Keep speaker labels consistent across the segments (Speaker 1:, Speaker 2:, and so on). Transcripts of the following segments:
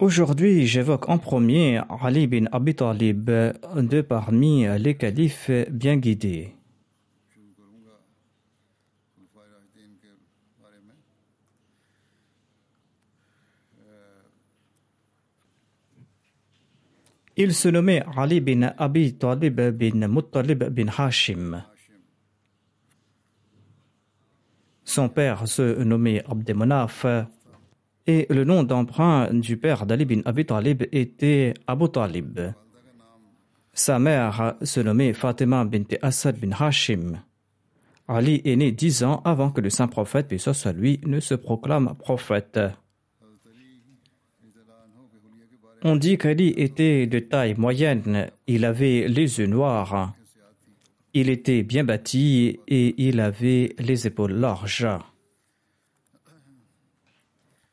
Speaker 1: Aujourd'hui, j'évoque en premier Ali bin Abi Talib, de parmi les califes bien guidés. Il se nommait Ali bin Abi Talib bin Muttalib bin Hashim. Son père se nommait Abdemonaf et le nom d'emprunt du père d'Ali bin Abi Talib était Abu Talib. Sa mère se nommait Fatima bint Asad bin Hashim. Ali est né dix ans avant que le saint prophète, puis soit lui, ne se proclame prophète. On dit qu'Ali était de taille moyenne, il avait les yeux noirs, il était bien bâti et il avait les épaules larges.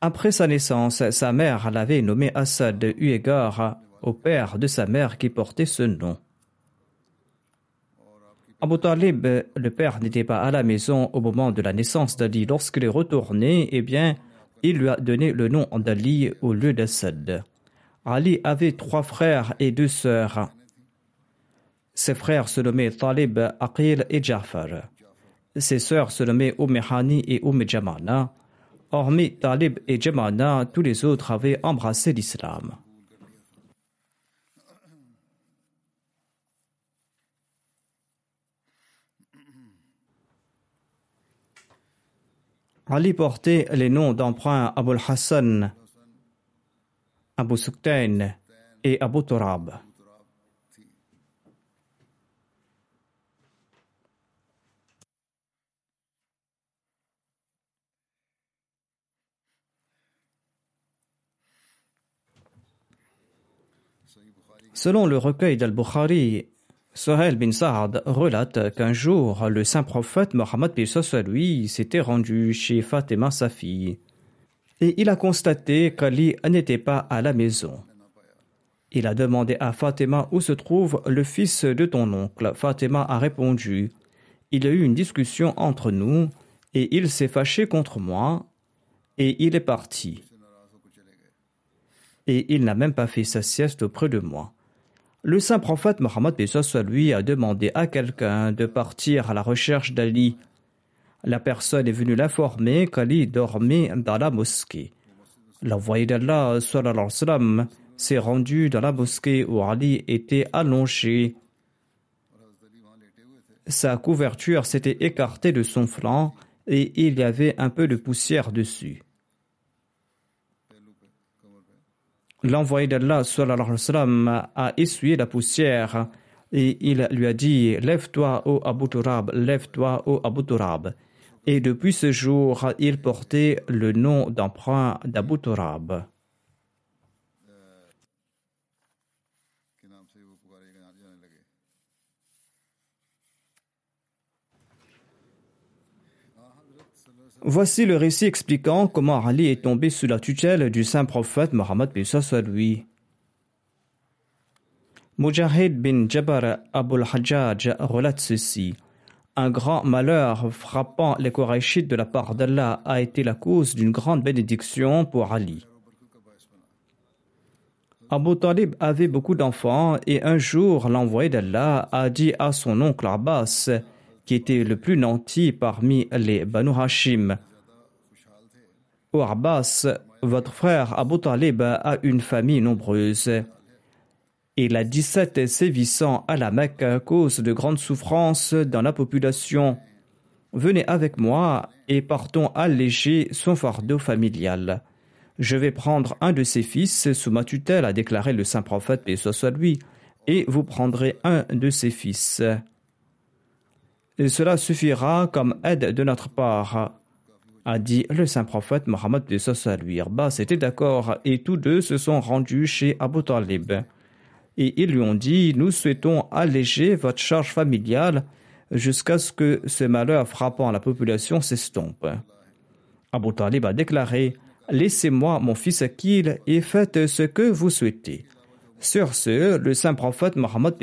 Speaker 1: Après sa naissance, sa mère l'avait nommé Assad eu au père de sa mère qui portait ce nom. Abu Talib, le père, n'était pas à la maison au moment de la naissance d'Ali. Lorsqu'il est retourné, eh bien, il lui a donné le nom d'Ali au lieu d'Assad. Ali avait trois frères et deux sœurs. Ses frères se nommaient Talib, Aqil et Jafar. Ses sœurs se nommaient Umm Hani et Umm Jamana. Hormis Talib et Jamana, tous les autres avaient embrassé l'islam. Ali portait les noms d'emprunt Abul Hassan, Abu Suktain et Abu Turab. Selon le recueil d'Al-Bukhari, Sohail bin Saad relate qu'un jour, le saint prophète Mohammed lui s'était rendu chez Fatima, sa fille, et il a constaté qu'Ali n'était pas à la maison. Il a demandé à Fatima où se trouve le fils de ton oncle. Fatima a répondu Il y a eu une discussion entre nous, et il s'est fâché contre moi, et il est parti. Et il n'a même pas fait sa sieste auprès de moi. Le saint prophète Mohammed lui a demandé à quelqu'un de partir à la recherche d'Ali. La personne est venue l'informer qu'Ali dormait dans la mosquée. L'envoyé d'Allah s'est rendu dans la mosquée où Ali était allongé. Sa couverture s'était écartée de son flanc et il y avait un peu de poussière dessus. L'envoyé d'Allah a essuyé la poussière et il lui a dit Lève-toi, ô Abu Turab, lève-toi, ô Abu Turab. Et depuis ce jour, il portait le nom d'emprunt d'Abu Turab. Voici le récit expliquant comment Ali est tombé sous la tutelle du saint prophète Mohammed lui. Mujahid bin Jabbar Abul Hajjaj relate ceci. Un grand malheur frappant les Qurayshites de la part d'Allah a été la cause d'une grande bénédiction pour Ali. Abu Talib avait beaucoup d'enfants et un jour l'envoyé d'Allah a dit à son oncle Abbas, qui était le plus nanti parmi les Banu Hashim, Ô Abbas, votre frère Abu Talib a une famille nombreuse. Il a 17 sévissants à la Mecque à cause de grandes souffrances dans la population. Venez avec moi et partons alléger son fardeau familial. Je vais prendre un de ses fils sous ma tutelle, a déclaré le saint prophète, et ce soit lui, et vous prendrez un de ses fils. Cela suffira comme aide de notre part, a dit le saint prophète Mohammed lui. Abbas était d'accord et tous deux se sont rendus chez Abu Talib. Et ils lui ont dit Nous souhaitons alléger votre charge familiale jusqu'à ce que ce malheur frappant la population s'estompe. Abu Talib a déclaré Laissez-moi mon fils Akil et faites ce que vous souhaitez. Sur ce, le saint prophète Mohammed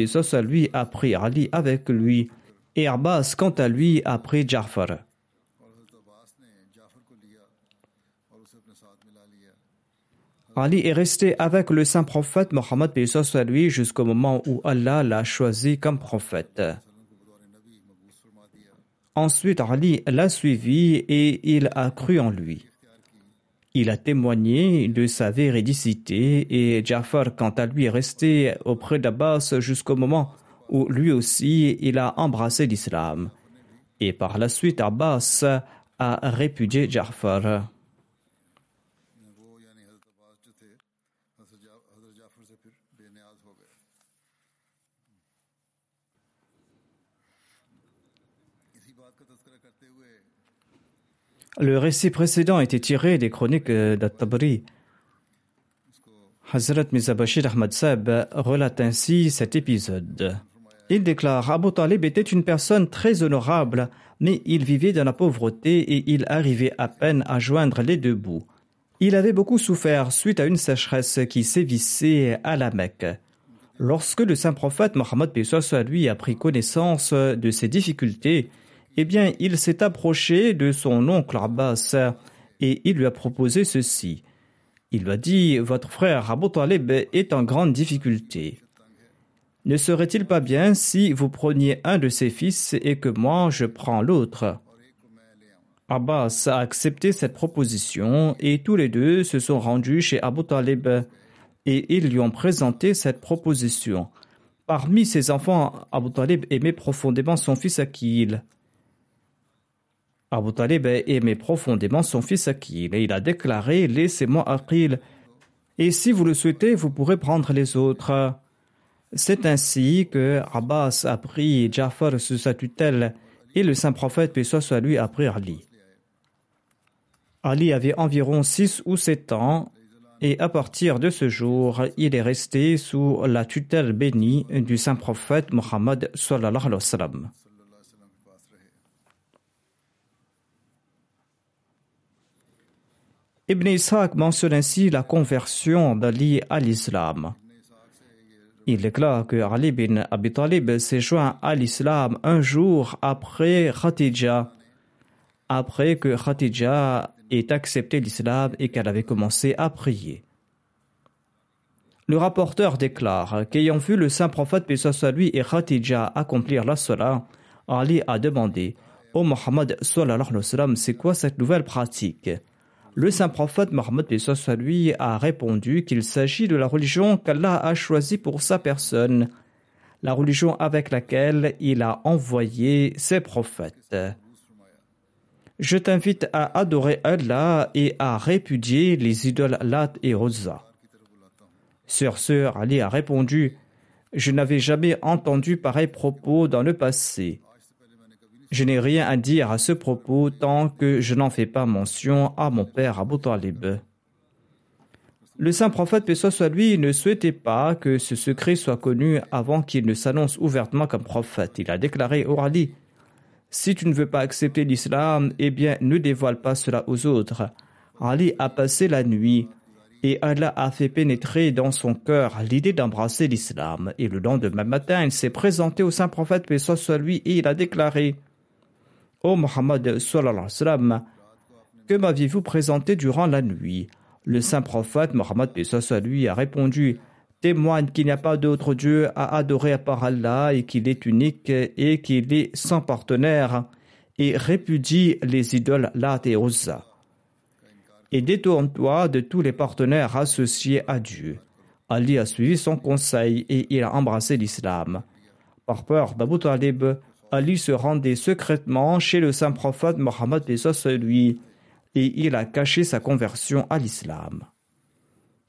Speaker 1: lui a pris Ali avec lui, et Abbas, quant à lui, a pris Jafar. Ali est resté avec le saint prophète Mohammed lui jusqu'au moment où Allah l'a choisi comme prophète. Ensuite, Ali l'a suivi et il a cru en lui. Il a témoigné de sa véridicité et Jafar, quant à lui, est resté auprès d'Abbas jusqu'au moment où lui aussi il a embrassé l'islam. Et par la suite, Abbas a répudié Jafar. Le récit précédent était tiré des chroniques d'At-Tabri. Hazrat Mizabashir Ahmad Sab relate ainsi cet épisode. Il déclare Abu Talib était une personne très honorable, mais il vivait dans la pauvreté et il arrivait à peine à joindre les deux bouts. Il avait beaucoup souffert suite à une sécheresse qui sévissait à la Mecque. Lorsque le saint prophète Mohammed lui a pris connaissance de ses difficultés, eh bien, il s'est approché de son oncle Abbas et il lui a proposé ceci. Il lui a dit Votre frère Abu Talib est en grande difficulté. Ne serait-il pas bien si vous preniez un de ses fils et que moi je prends l'autre? Abbas a accepté cette proposition et tous les deux se sont rendus chez Abu Talib et ils lui ont présenté cette proposition. Parmi ses enfants, Abu Talib aimait profondément son fils Akil. Abu Talib aimait profondément son fils Akil et il a déclaré Laissez-moi Akil, et si vous le souhaitez, vous pourrez prendre les autres. C'est ainsi que Abbas a pris Jafar sous sa tutelle et le saint prophète, paix soit lui, a pris Ali. Ali avait environ six ou sept ans et à partir de ce jour, il est resté sous la tutelle bénie du saint prophète Mohammed sallallahu alayhi wa sallam. Ibn Ishaq mentionne ainsi la conversion d'Ali à l'islam. Il déclare que Ali bin Abi Talib s'est joint à l'islam un jour après Khatija, après que Khatija ait accepté l'islam et qu'elle avait commencé à prier. Le rapporteur déclare qu'ayant vu le saint prophète Pessoa lui et Khatija accomplir la salat, Ali a demandé Ô oh Mohammed, c'est quoi cette nouvelle pratique? Le saint prophète Mohammed lui a répondu qu'il s'agit de la religion qu'Allah a choisie pour sa personne, la religion avec laquelle il a envoyé ses prophètes. Je t'invite à adorer Allah et à répudier les idoles Lat et Rosa. Sur ce, Ali a répondu Je n'avais jamais entendu pareil propos dans le passé. Je n'ai rien à dire à ce propos tant que je n'en fais pas mention à mon père Abu Talib. Le saint prophète, paix soit lui, ne souhaitait pas que ce secret soit connu avant qu'il ne s'annonce ouvertement comme prophète. Il a déclaré au Ali Si tu ne veux pas accepter l'islam, eh bien, ne dévoile pas cela aux autres. Ali a passé la nuit Et Allah a fait pénétrer dans son cœur l'idée d'embrasser l'islam. Et le lendemain matin, il s'est présenté au saint prophète, paix soit lui, et il a déclaré Ô Mohammed, que m'aviez-vous présenté durant la nuit? Le saint prophète, Mohammed, lui, a répondu témoigne qu'il n'y a pas d'autre Dieu à adorer à part Allah et qu'il est unique et qu'il est sans partenaire et répudie les idoles Lat et Uzza. Et détourne-toi de tous les partenaires associés à Dieu. Ali a suivi son conseil et il a embrassé l'islam. Par peur d'Abu Talib, Ali se rendait secrètement chez le saint prophète Mohammed lui et il a caché sa conversion à l'islam.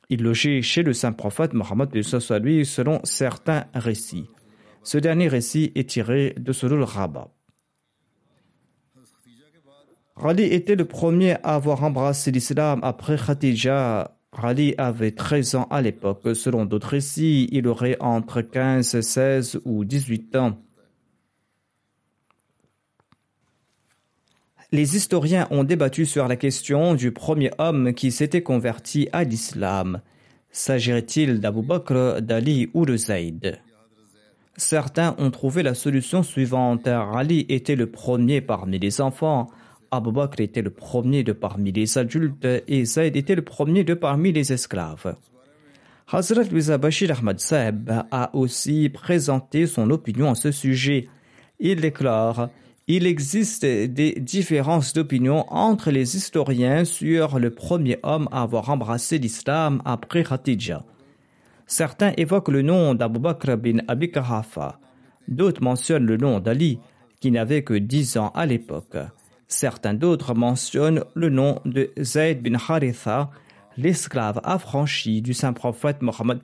Speaker 1: Il logeait chez le saint prophète Mohammed lui selon certains récits. Ce dernier récit est tiré de Sulul Rabab. Rali était le premier à avoir embrassé l'islam après Khadija. Rali avait 13 ans à l'époque. Selon d'autres récits, il aurait entre 15, 16 ou 18 ans. Les historiens ont débattu sur la question du premier homme qui s'était converti à l'islam. S'agirait-il d'Abu Bakr, d'Ali ou de Zayd? Certains ont trouvé la solution suivante. Ali était le premier parmi les enfants, Abu Bakr était le premier de parmi les adultes et Zayd était le premier de parmi les esclaves. Hazrat Louisa Bashir Ahmad Saeb a aussi présenté son opinion à ce sujet. Il déclare il existe des différences d'opinion entre les historiens sur le premier homme à avoir embrassé l'islam après Khatija. Certains évoquent le nom d'Abu Bakr bin Abi Kahafa. D'autres mentionnent le nom d'Ali, qui n'avait que dix ans à l'époque. Certains d'autres mentionnent le nom de Zayd bin Haritha, l'esclave affranchi du saint prophète Mohammed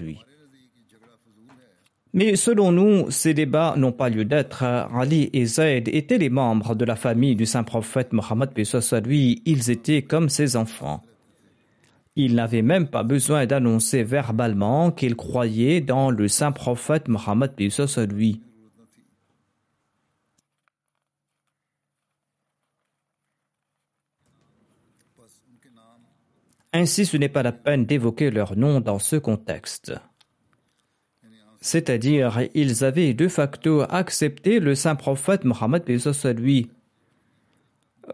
Speaker 1: lui. Mais selon nous, ces débats n'ont pas lieu d'être. Ali et Zayd étaient les membres de la famille du saint prophète Mohammed lui. Ils étaient comme ses enfants. Ils n'avaient même pas besoin d'annoncer verbalement qu'ils croyaient dans le saint prophète Mohammed lui. Ainsi, ce n'est pas la peine d'évoquer leur nom dans ce contexte. C'est-à-dire, ils avaient de facto accepté le saint prophète Mohammed lui.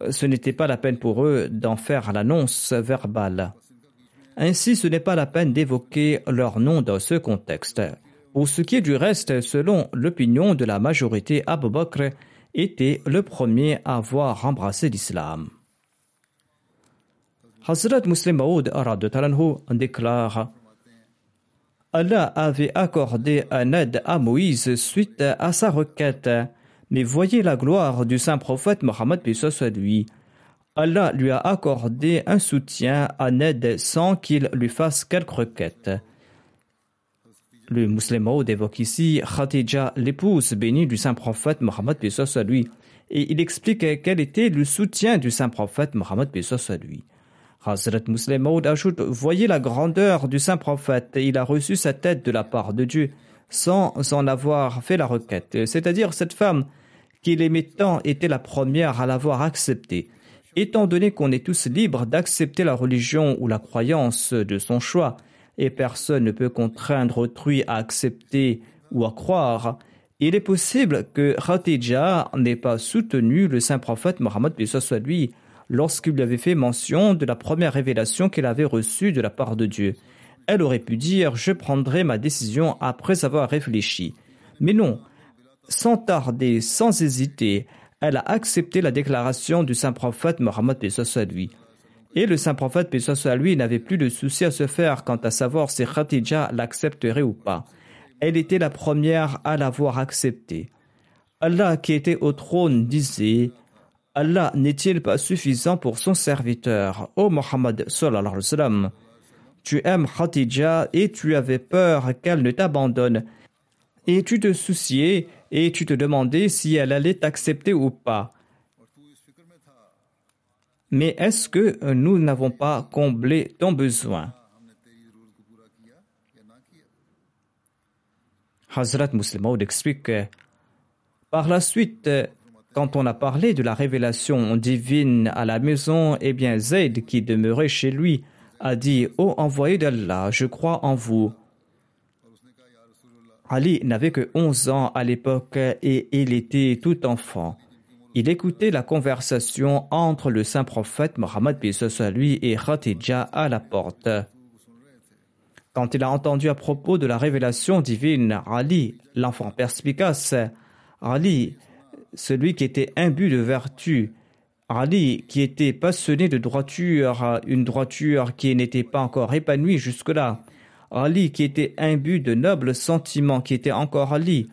Speaker 1: Ce n'était pas la peine pour eux d'en faire l'annonce verbale. Ainsi, ce n'est pas la peine d'évoquer leur nom dans ce contexte. Pour ce qui est du reste, selon l'opinion de la majorité, Abu Bakr était le premier à avoir embrassé l'islam. Hazrat Muslim Maud déclare Allah avait accordé un aide à Moïse suite à sa requête. Mais voyez la gloire du saint prophète Mohammed lui. Allah lui a accordé un soutien à Ned sans qu'il lui fasse quelque requête. Le musulman évoque ici Khadija, l'épouse bénie du saint prophète Mohammed lui, et il explique quel était le soutien du saint prophète Mohammed lui. Hazrat Muslim Maud ajoute Voyez la grandeur du saint prophète, il a reçu sa tête de la part de Dieu sans en avoir fait la requête. C'est-à-dire, cette femme qu'il aimait tant était la première à l'avoir acceptée. Étant donné qu'on est tous libres d'accepter la religion ou la croyance de son choix, et personne ne peut contraindre autrui à accepter ou à croire, il est possible que Khatija n'ait pas soutenu le saint prophète Mohammed lui lorsqu'il lui avait fait mention de la première révélation qu'elle avait reçue de la part de Dieu. Elle aurait pu dire Je prendrai ma décision après avoir réfléchi. Mais non, sans tarder, sans hésiter, elle a accepté la déclaration du saint prophète Mohammed lui. Et le saint prophète lui n'avait plus de souci à se faire quant à savoir si Khatija l'accepterait ou pas. Elle était la première à l'avoir accepté. Allah qui était au trône disait Allah n'est-il pas suffisant pour son serviteur? Ô Mohammed sallam, tu aimes Khadija et tu avais peur qu'elle ne t'abandonne. Et tu te souciais et tu te demandais si elle allait t'accepter ou pas. Mais est-ce que nous n'avons pas comblé ton besoin? Hazrat Muslim explique que par la suite, quand on a parlé de la révélation divine à la maison, eh bien Zayd, qui demeurait chez lui, a dit Ô envoyé d'Allah, je crois en vous. Ali n'avait que 11 ans à l'époque et il était tout enfant. Il écoutait la conversation entre le saint prophète Mohammed lui et Khatija à la porte. Quand il a entendu à propos de la révélation divine, Ali, l'enfant perspicace, Ali, celui qui était imbu de vertu, Ali, qui était passionné de droiture, une droiture qui n'était pas encore épanouie jusque-là, Ali, qui était imbu de nobles sentiments, qui était encore Ali,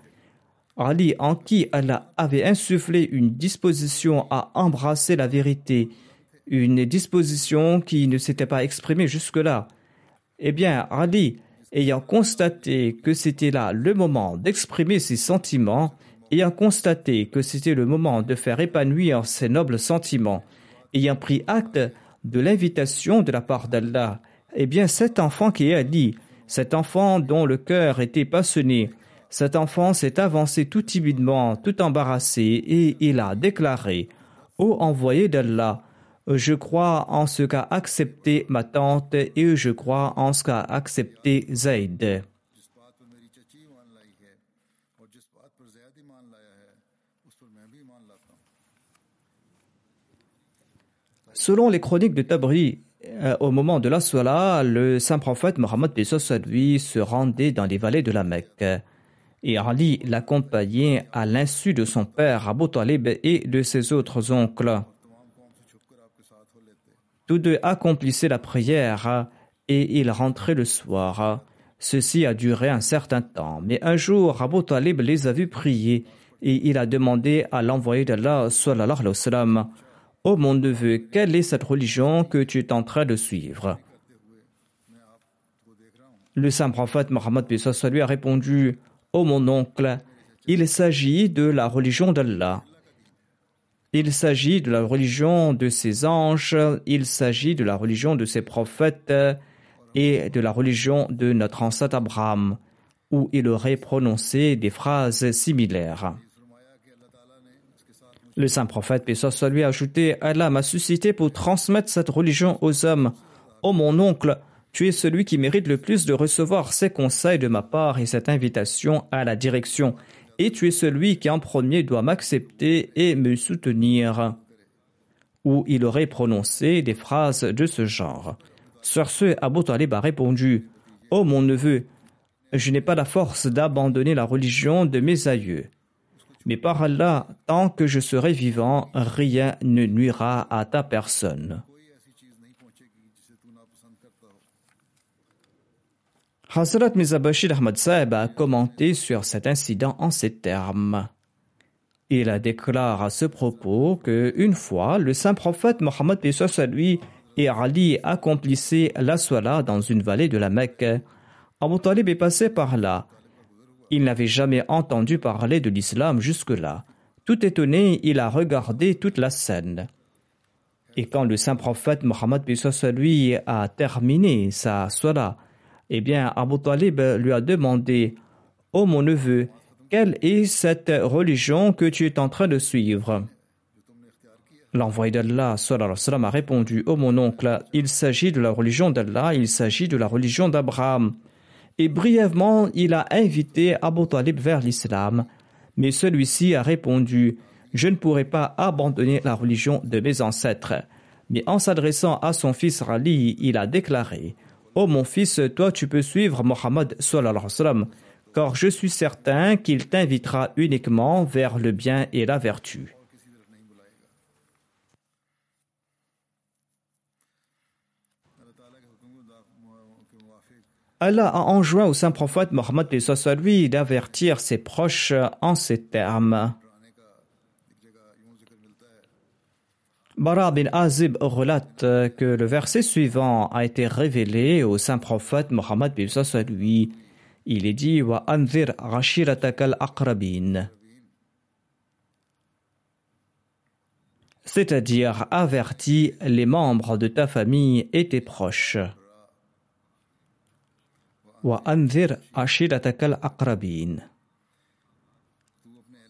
Speaker 1: Ali, en qui Allah avait insufflé une disposition à embrasser la vérité, une disposition qui ne s'était pas exprimée jusque-là. Eh bien, Ali, ayant constaté que c'était là le moment d'exprimer ses sentiments, ayant constaté que c'était le moment de faire épanouir ses nobles sentiments, ayant pris acte de l'invitation de la part d'Allah, eh bien cet enfant qui est Ali, cet enfant dont le cœur était passionné, cet enfant s'est avancé tout timidement, tout embarrassé, et il a déclaré Ô envoyé d'Allah, je crois en ce qu'a accepté ma tante et je crois en ce qu'a accepté Zayd. Selon les chroniques de Tabri, euh, au moment de la Salah, le saint prophète Mohammed lui se rendait dans les vallées de la Mecque et Ali l'accompagnait à l'insu de son père Abu Talib et de ses autres oncles. Tous deux accomplissaient la prière et ils rentraient le soir. Ceci a duré un certain temps, mais un jour Abu Talib les a vus prier et il a demandé à l'envoyé d'Allah sallallahu alayhi wa sallam Ô mon neveu, quelle est cette religion que tu es en train de suivre? Le saint prophète Mohammed lui a répondu Ô mon oncle, il s'agit de la religion d'Allah. Il s'agit de la religion de ses anges, il s'agit de la religion de ses prophètes et de la religion de notre ancêtre Abraham, où il aurait prononcé des phrases similaires. Le saint prophète, paix soit lui, a ajouté Allah m'a suscité pour transmettre cette religion aux hommes. Ô mon oncle, tu es celui qui mérite le plus de recevoir ces conseils de ma part et cette invitation à la direction, et tu es celui qui en premier doit m'accepter et me soutenir. Ou il aurait prononcé des phrases de ce genre. Sur ce, Abu Talib a répondu Ô oh mon neveu, je n'ai pas la force d'abandonner la religion de mes aïeux. Mais par Allah, tant que je serai vivant, rien ne nuira à ta personne. Hazrat Mizabashir Ahmad Saeb a commenté sur cet incident en ces termes. Il déclare à ce propos que une fois, le saint prophète Mohammed lui et Ali accomplissaient la sola dans une vallée de la Mecque. Abu Talib est passé par là. Il n'avait jamais entendu parler de l'islam jusque-là. Tout étonné, il a regardé toute la scène. Et quand le saint prophète Mohammed lui a terminé sa sola, eh bien, Abu Talib lui a demandé Ô oh mon neveu, quelle est cette religion que tu es en train de suivre? L'envoyé d'Allah a répondu Ô oh mon oncle, il s'agit de la religion d'Allah, il s'agit de la religion d'Abraham. Et brièvement, il a invité Abu Talib vers l'islam, mais celui-ci a répondu Je ne pourrai pas abandonner la religion de mes ancêtres. Mais en s'adressant à son fils Rali, il a déclaré Ô oh mon fils, toi tu peux suivre Mohammed car je suis certain qu'il t'invitera uniquement vers le bien et la vertu. Allah a enjoint au saint prophète Mohammed lui d'avertir ses proches en ces termes. Bara bin Azib relate que le verset suivant a été révélé au saint prophète Mohammed lui. Il est dit Wa anzir aqrabin. C'est-à-dire avertis les membres de ta famille et tes proches. Anzir ashiratakal aqrabin.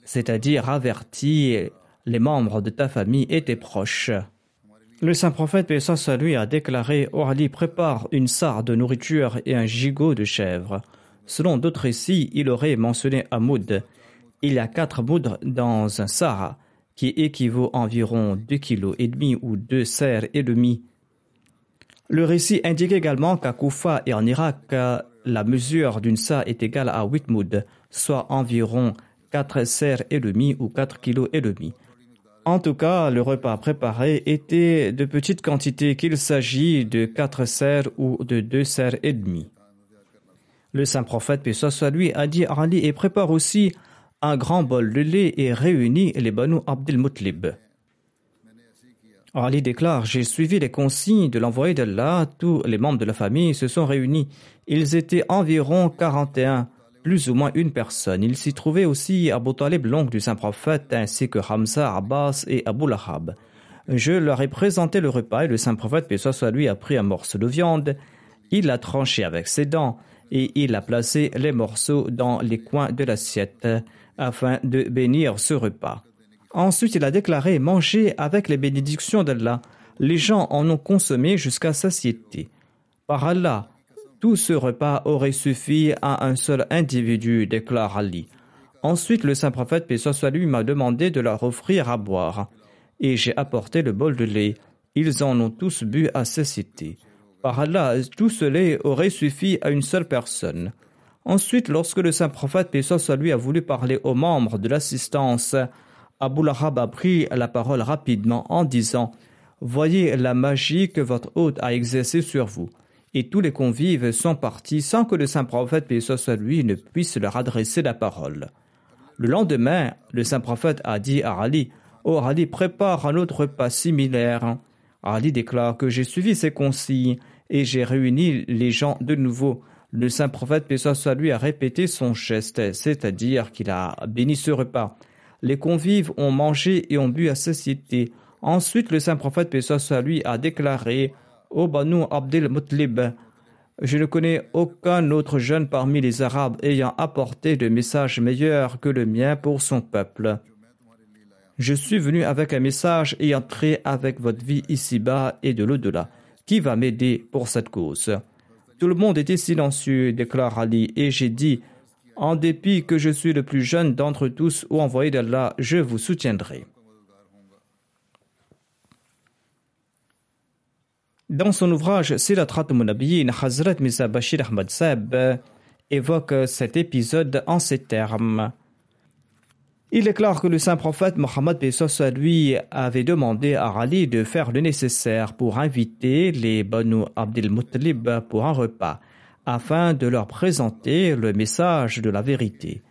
Speaker 1: C'est-à-dire avertis les membres de ta famille et tes proches. Le saint prophète Pessah lui a déclaré Ali prépare une sarre de nourriture et un gigot de chèvre. Selon d'autres récits, il aurait mentionné un. Il y a quatre mouds dans un sar qui équivaut environ deux kilos et demi ou deux serres et demi. Le récit indique également qu'à Koufa et en Irak, la mesure d'une sa est égale à huit mouds, soit environ quatre serres et demi ou quatre kilos et demi. En tout cas, le repas préparé était de petites quantités, qu'il s'agit de quatre serres ou de deux serres et demi. Le saint prophète, paix soit lui, a dit à Ali et prépare aussi un grand bol de lait et réunit les Banu Abdel Mutlib. Ali déclare J'ai suivi les consignes de l'envoyé d'Allah, tous les membres de la famille se sont réunis. Ils étaient environ 41 plus ou moins une personne. Il s'y trouvait aussi Abu Talib, l'oncle du saint prophète, ainsi que Hamza, Abbas et Abu Lahab. Je leur ai présenté le repas et le saint prophète, paix soit lui, a pris un morceau de viande. Il l'a tranché avec ses dents et il a placé les morceaux dans les coins de l'assiette afin de bénir ce repas. Ensuite, il a déclaré manger avec les bénédictions d'Allah. Les gens en ont consommé jusqu'à satiété. Par Allah, tout ce repas aurait suffi à un seul individu, déclare Ali. Ensuite, le saint prophète, paix m'a demandé de leur offrir à boire. Et j'ai apporté le bol de lait. Ils en ont tous bu à cécité. Par Allah, tout ce lait aurait suffi à une seule personne. Ensuite, lorsque le saint prophète, paix a voulu parler aux membres de l'assistance, Abu Lahab a pris la parole rapidement en disant Voyez la magie que votre hôte a exercée sur vous et tous les convives sont partis sans que le saint prophète, paix soit lui, ne puisse leur adresser la parole. Le lendemain, le saint prophète a dit à Ali Oh Ali, prépare un autre repas similaire. Ali déclare que j'ai suivi ses consignes et j'ai réuni les gens de nouveau. Le saint prophète, paix lui, a répété son geste, c'est-à-dire qu'il a béni ce repas. Les convives ont mangé et ont bu à cécité. Ensuite, le saint prophète, paix soit lui, a déclaré Ô Banu Abdel Mutlib, je ne connais aucun autre jeune parmi les Arabes ayant apporté de messages meilleurs que le mien pour son peuple. Je suis venu avec un message ayant trait avec votre vie ici-bas et de l'au-delà. Qui va m'aider pour cette cause? Tout le monde était silencieux, déclare Ali, et j'ai dit En dépit que je suis le plus jeune d'entre tous, ou envoyé d'Allah, je vous soutiendrai. Dans son ouvrage Silatrat Munabiyin, Hazrat Misa Bashir Ahmad Seb évoque cet épisode en ces termes. Il déclare que le saint prophète Mohammed lui avait demandé à Ali de faire le nécessaire pour inviter les Banu Abdel Muttalib pour un repas, afin de leur présenter le message de la vérité.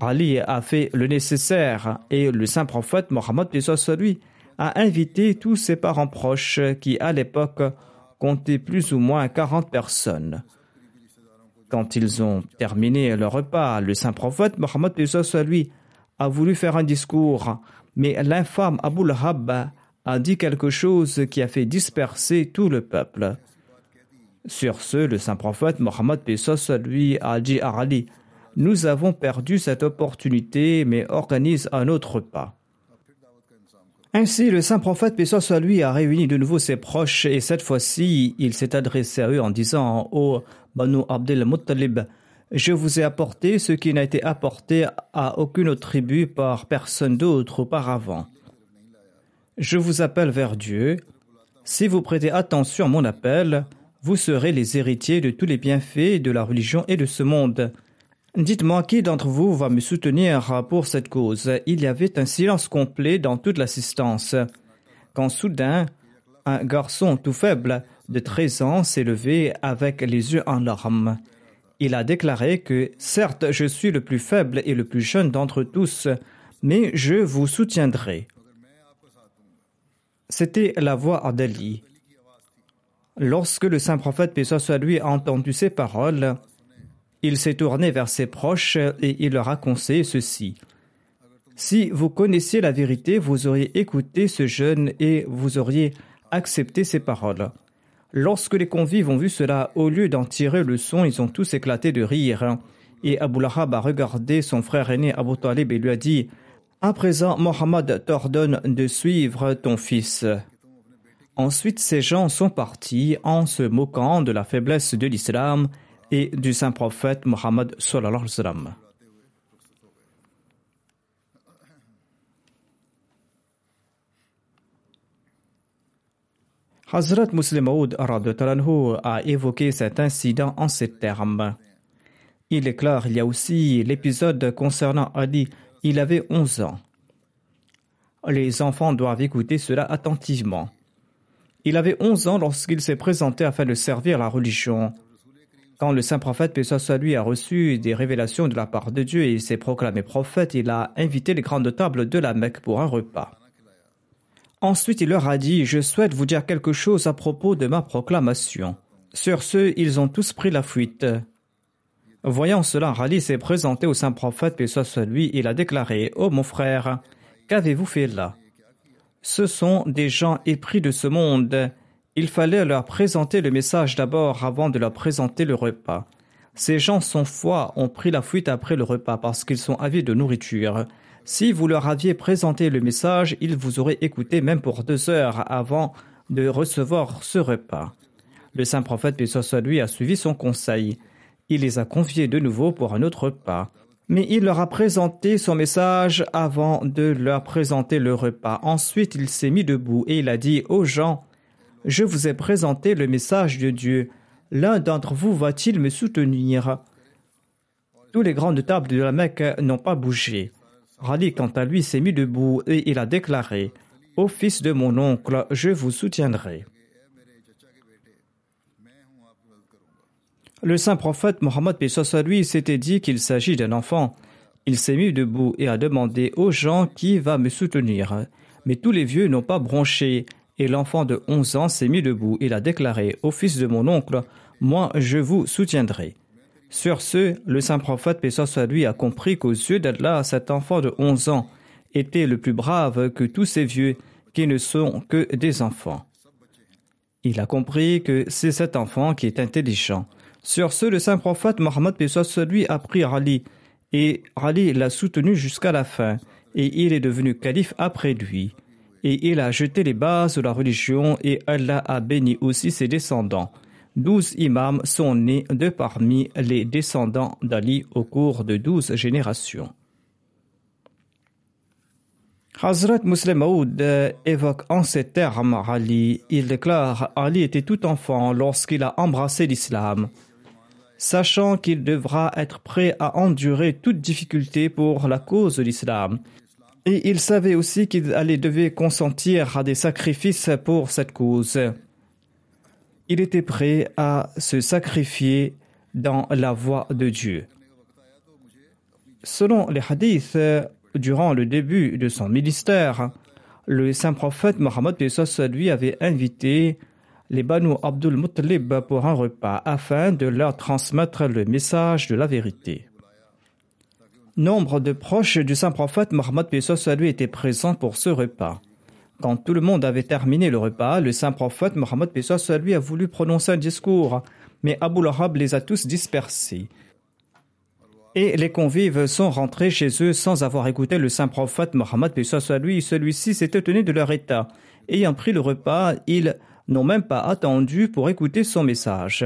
Speaker 1: Ali a fait le nécessaire et le saint prophète Mohammed lui a invité tous ses parents proches qui, à l'époque, comptaient plus ou moins 40 personnes. Quand ils ont terminé leur repas, le saint prophète Mohammed lui a voulu faire un discours, mais l'infâme Abu Lahab a dit quelque chose qui a fait disperser tout le peuple. Sur ce, le saint prophète Mohammed lui a dit à Ali Nous avons perdu cette opportunité, mais organise un autre repas. Ainsi, le saint prophète, soit lui, a réuni de nouveau ses proches et cette fois-ci, il s'est adressé à eux en disant Ô Banu Abdel Muttalib, je vous ai apporté ce qui n'a été apporté à aucune autre tribu par personne d'autre auparavant. Je vous appelle vers Dieu. Si vous prêtez attention à mon appel, vous serez les héritiers de tous les bienfaits de la religion et de ce monde. Dites-moi qui d'entre vous va me soutenir pour cette cause? Il y avait un silence complet dans toute l'assistance. Quand soudain, un garçon tout faible de 13 ans s'est levé avec les yeux en larmes. Il a déclaré que certes je suis le plus faible et le plus jeune d'entre tous, mais je vous soutiendrai. C'était la voix d'Ali. Lorsque le saint prophète, soit lui, a entendu ces paroles, il s'est tourné vers ses proches et il leur a conseillé ceci. Si vous connaissiez la vérité, vous auriez écouté ce jeune et vous auriez accepté ses paroles. Lorsque les convives ont vu cela, au lieu d'en tirer le son, ils ont tous éclaté de rire. Et Abu Lahab a regardé son frère aîné Abu Talib et lui a dit À présent, Mohammed t'ordonne de suivre ton fils. Ensuite, ces gens sont partis en se moquant de la faiblesse de l'islam et du saint prophète Mohammed. Hazrat Muslim Maud a évoqué cet incident en ces termes. Il est clair, il y a aussi l'épisode concernant Ali. Il avait 11 ans. Les enfants doivent écouter cela attentivement. Il avait 11 ans lorsqu'il s'est présenté afin de servir la religion. Quand le saint prophète, lui, a reçu des révélations de la part de Dieu et s'est proclamé prophète, il a invité les grandes tables de la Mecque pour un repas. Ensuite, il leur a dit Je souhaite vous dire quelque chose à propos de ma proclamation. Sur ce, ils ont tous pris la fuite. Voyant cela, Rali s'est présenté au saint prophète, paix soit lui, il a déclaré Ô oh, mon frère, qu'avez-vous fait là? Ce sont des gens épris de ce monde. Il fallait leur présenter le message d'abord avant de leur présenter le repas. Ces gens sans foi ont pris la fuite après le repas parce qu'ils sont avides de nourriture. Si vous leur aviez présenté le message, ils vous auraient écouté même pour deux heures avant de recevoir ce repas. Le saint prophète Pessoa lui a suivi son conseil. Il les a conviés de nouveau pour un autre repas. Mais il leur a présenté son message avant de leur présenter le repas. Ensuite, il s'est mis debout et il a dit aux gens, Je vous ai présenté le message de Dieu. L'un d'entre vous va-t-il me soutenir? Tous les grandes tables de la Mecque n'ont pas bougé. Rali, quant à lui, s'est mis debout et il a déclaré Ô fils de mon oncle, je vous soutiendrai. Le saint prophète Mohammed Pesos lui s'était dit qu'il s'agit d'un enfant. Il s'est mis debout et a demandé aux gens qui va me soutenir. Mais tous les vieux n'ont pas bronché et l'enfant de 11 ans s'est mis debout. Il a déclaré Ô fils de mon oncle, moi je vous soutiendrai. Sur ce, le saint prophète, soit lui, a compris qu'aux yeux d'Allah, cet enfant de 11 ans était le plus brave que tous ces vieux qui ne sont que des enfants. Il a compris que c'est cet enfant qui est intelligent. Sur ce, le saint prophète Mohammed lui a pris Rali et Rali l'a soutenu jusqu'à la fin et il est devenu calife après lui. Et il a jeté les bases de la religion et Allah a béni aussi ses descendants. Douze imams sont nés de parmi les descendants d'Ali au cours de douze générations. Hazrat Muslim Maud évoque en ces termes Ali. Il déclare Ali était tout enfant lorsqu'il a embrassé l'islam, sachant qu'il devra être prêt à endurer toute difficulté pour la cause de l'islam. Et il savait aussi qu'il allait devoir consentir à des sacrifices pour cette cause il était prêt à se sacrifier dans la voie de Dieu. Selon les hadiths, durant le début de son ministère, le saint prophète Mohammed lui avait invité les Banu Abdul Muttalib pour un repas afin de leur transmettre le message de la vérité. Nombre de proches du saint prophète Mohammed lui étaient présents pour ce repas. Quand tout le monde avait terminé le repas, le saint prophète Mohammed Pesos lui a voulu prononcer un discours, mais Abu Lahab les a tous dispersés. Et les convives sont rentrés chez eux sans avoir écouté le saint prophète Mohammed Pesos lui. Celui-ci s'était tenu de leur état. Ayant pris le repas, ils n'ont même pas attendu pour écouter son message.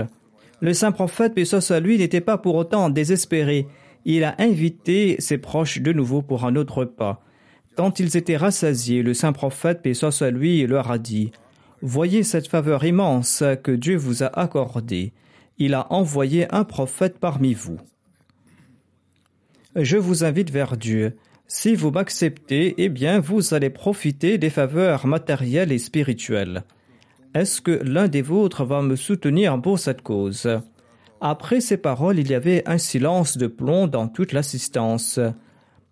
Speaker 1: Le saint prophète Pesos lui n'était pas pour autant désespéré. Il a invité ses proches de nouveau pour un autre repas. Quand ils étaient rassasiés, le saint prophète, paix soit lui, leur a dit Voyez cette faveur immense que Dieu vous a accordée. Il a envoyé un prophète parmi vous. Je vous invite vers Dieu. Si vous m'acceptez, eh bien, vous allez profiter des faveurs matérielles et spirituelles. Est-ce que l'un des vôtres va me soutenir pour cette cause? Après ces paroles, il y avait un silence de plomb dans toute l'assistance.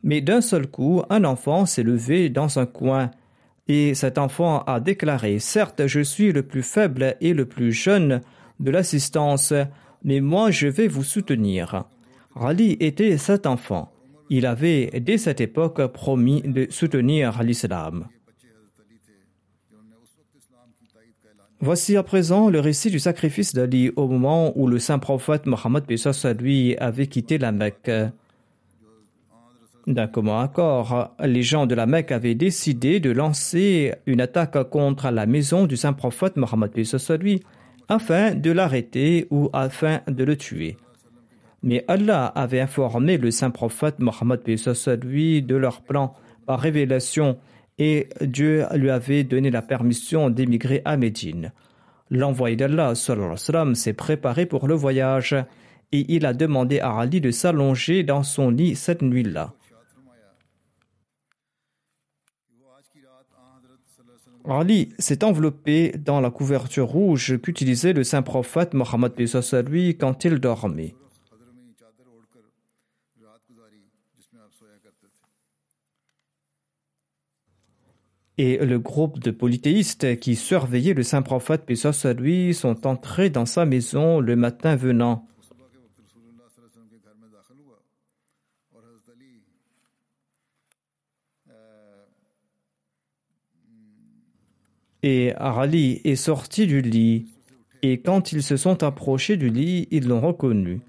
Speaker 1: Mais d'un seul coup, un enfant s'est levé dans un coin, et cet enfant a déclaré Certes, je suis le plus faible et le plus jeune de l'assistance, mais moi je vais vous soutenir. Rali était cet enfant. Il avait, dès cette époque, promis de soutenir l'islam. Voici à présent le récit du sacrifice d'Ali au moment où le saint prophète Mohammed lui avait quitté la Mecque. D'un commun accord, les gens de la Mecque avaient décidé de lancer une attaque contre la maison du saint prophète Mohammed lui afin de l'arrêter ou afin de le tuer. Mais Allah avait informé le saint prophète Mohammed lui de leur plan par révélation et Dieu lui avait donné la permission d'émigrer à Médine. L'envoyé d'Allah s'est préparé pour le voyage et il a demandé à Ali de s'allonger dans son lit cette nuit-là. Ali s'est enveloppé dans la couverture rouge qu'utilisait le saint prophète Mohammed lui quand il dormait. Et le groupe de polythéistes qui surveillaient le saint prophète Pesos à lui sont entrés dans sa maison le matin venant. Et Ali est sorti du lit, et quand ils se sont approchés du lit, ils l'ont reconnu.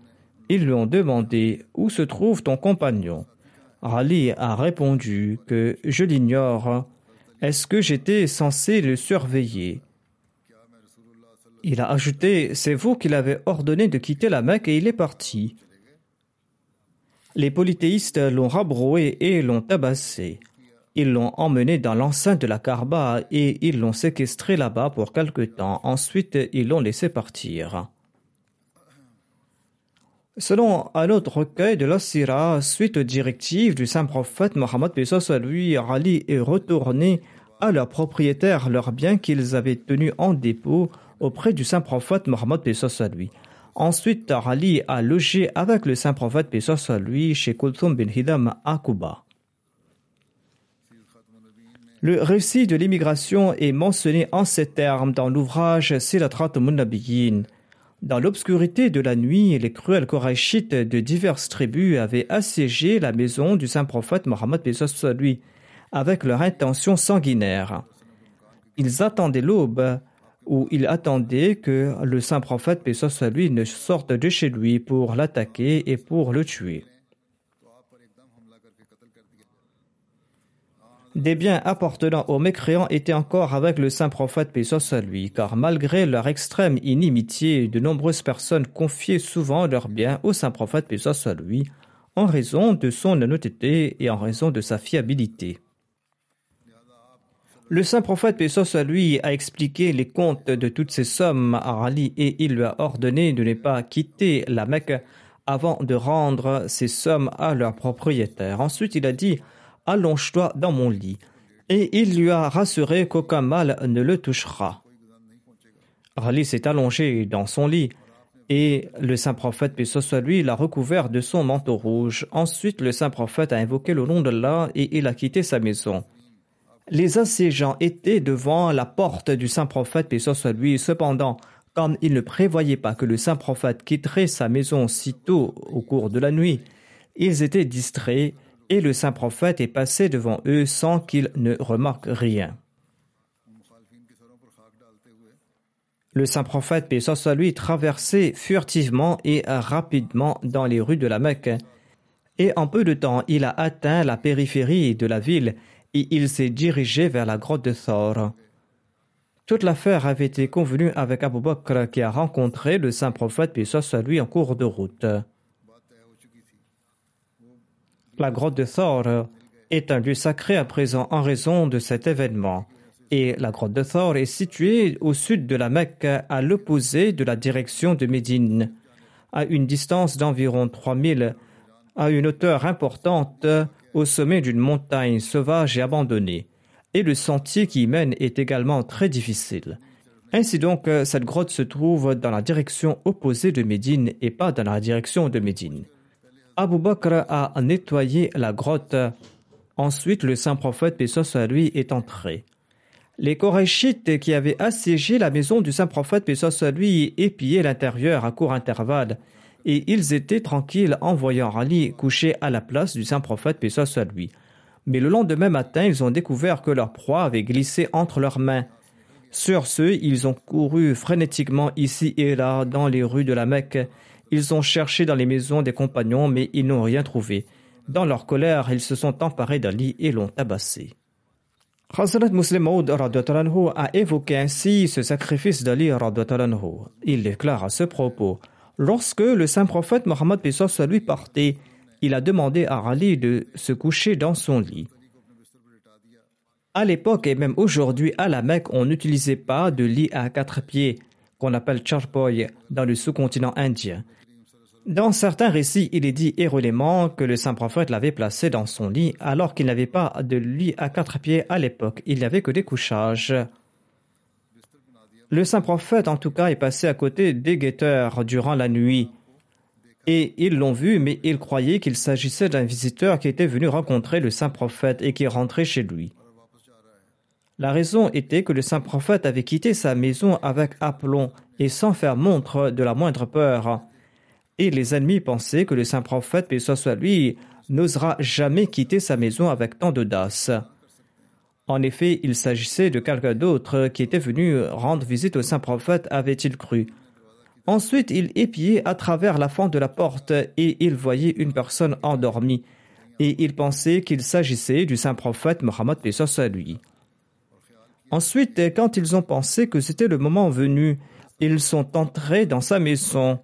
Speaker 1: Ils lui ont demandé Où se trouve ton compagnon? Ali a répondu que je l'ignore est-ce que j'étais censé le surveiller? Il a ajouté C'est vous qui l'avez ordonné de quitter la Mecque et il est parti. Les polythéistes l'ont rabroué et l'ont tabassé. Ils l'ont emmené dans l'enceinte de la Karba et ils l'ont séquestré là-bas pour quelque temps. Ensuite, ils l'ont laissé partir. Selon un autre recueil de la Sira, suite aux directives du saint prophète Mohammed lui, Ali est retourné à leurs propriétaires leurs biens qu'ils avaient tenus en dépôt auprès du saint prophète Mohammed lui. Ensuite, Ali a logé avec le saint prophète lui chez Kulthum bin Hidam à Kuba. Le récit de l'immigration est mentionné en ces termes dans l'ouvrage Silatrat Munnabiyin. Dans l'obscurité de la nuit, les cruels Korachites de diverses tribus avaient assiégé la maison du saint prophète Mohammed lui avec leur intention sanguinaire. Ils attendaient l'aube où ils attendaient que le saint prophète lui ne sorte de chez lui pour l'attaquer et pour le tuer. Des biens appartenant aux mécréants étaient encore avec le saint prophète paix à lui, car malgré leur extrême inimitié, de nombreuses personnes confiaient souvent leurs biens au saint prophète paix à lui, en raison de son honnêteté et en raison de sa fiabilité. Le saint prophète paix à lui a expliqué les comptes de toutes ces sommes à Ali et il lui a ordonné de ne pas quitter la Mecque avant de rendre ces sommes à leurs propriétaires. Ensuite, il a dit Allonge-toi dans mon lit. Et il lui a rassuré qu'aucun mal ne le touchera. Ali s'est allongé dans son lit et le saint prophète, puis soit lui, l'a recouvert de son manteau rouge. Ensuite, le saint prophète a invoqué le nom d'Allah et il a quitté sa maison. Les assiégeants étaient devant la porte du saint prophète, puis soit lui. Cependant, comme ils ne prévoyaient pas que le saint prophète quitterait sa maison si tôt au cours de la nuit, ils étaient distraits et le saint prophète est passé devant eux sans qu'ils ne remarquent rien. Le saint prophète, soit lui, traversait furtivement et rapidement dans les rues de la Mecque, et en peu de temps il a atteint la périphérie de la ville et il s'est dirigé vers la grotte de Thor. Toute l'affaire avait été convenue avec Abu Bakr qui a rencontré le saint prophète, soit lui, en cours de route. La grotte de Thor est un lieu sacré à présent en raison de cet événement. Et la grotte de Thor est située au sud de la Mecque, à l'opposé de la direction de Médine, à une distance d'environ 3000, à une hauteur importante, au sommet d'une montagne sauvage et abandonnée. Et le sentier qui y mène est également très difficile. Ainsi donc, cette grotte se trouve dans la direction opposée de Médine et pas dans la direction de Médine. Abu Bakr a nettoyé la grotte. Ensuite, le saint prophète, Pessos à lui, est entré. Les Korachites qui avaient assiégé la maison du saint prophète, Pessos à lui, épillaient l'intérieur à court intervalle. Et ils étaient tranquilles en voyant Ali couché à la place du saint prophète, Pessos à lui. Mais le lendemain matin, ils ont découvert que leur proie avait glissé entre leurs mains. Sur ce, ils ont couru frénétiquement ici et là dans les rues de la Mecque ils ont cherché dans les maisons des compagnons, mais ils n'ont rien trouvé. Dans leur colère, ils se sont emparés d'Ali et l'ont tabassé. Hazrat Muslim Maud a évoqué ainsi ce sacrifice d'Ali. Il déclare à ce propos Lorsque le saint prophète Mohammed lui partait, il a demandé à Ali de se coucher dans son lit. À l'époque et même aujourd'hui à la Mecque, on n'utilisait pas de lit à quatre pieds qu'on appelle charpoy dans le sous-continent indien. Dans certains récits, il est dit erronément que le saint prophète l'avait placé dans son lit alors qu'il n'avait pas de lit à quatre pieds à l'époque. Il n'y avait que des couchages. Le saint prophète, en tout cas, est passé à côté des guetteurs durant la nuit. Et ils l'ont vu, mais ils croyaient qu'il s'agissait d'un visiteur qui était venu rencontrer le saint prophète et qui rentrait chez lui. La raison était que le saint prophète avait quitté sa maison avec aplomb et sans faire montre de la moindre peur. Et les ennemis pensaient que le saint prophète, paix soit lui, n'osera jamais quitter sa maison avec tant d'audace. En effet, il s'agissait de quelqu'un d'autre qui était venu rendre visite au saint prophète, avait-il cru. Ensuite, il épiait à travers la fente de la porte et il voyait une personne endormie. Et il pensait qu'il s'agissait du saint prophète Mohammed à lui. Ensuite, quand ils ont pensé que c'était le moment venu, ils sont entrés dans sa maison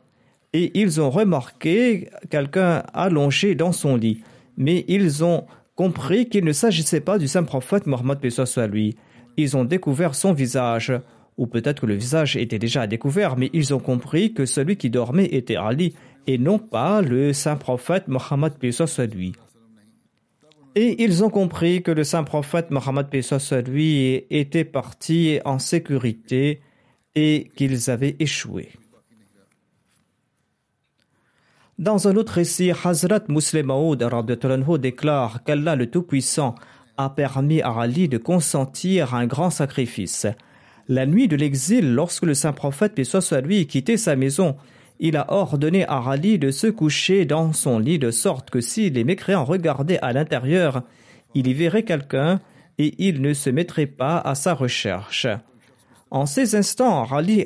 Speaker 1: et ils ont remarqué quelqu'un allongé dans son lit. Mais ils ont compris qu'il ne s'agissait pas du saint prophète Mohammed à lui. Ils ont découvert son visage, ou peut-être que le visage était déjà découvert, mais ils ont compris que celui qui dormait était Ali et non pas le saint prophète Mohammed à lui. Et ils ont compris que le saint prophète Mohammed à lui était parti en sécurité et qu'ils avaient échoué. Dans un autre récit, Hazrat Muslim Maud déclare qu'Allah le Tout-Puissant a permis à Ali de consentir un grand sacrifice. La nuit de l'exil, lorsque le saint prophète, paix soit lui, quittait sa maison, il a ordonné à Ali de se coucher dans son lit de sorte que si les mécréants regardaient à l'intérieur, il y verrait quelqu'un et il ne se mettrait pas à sa recherche. En ces instants, Ali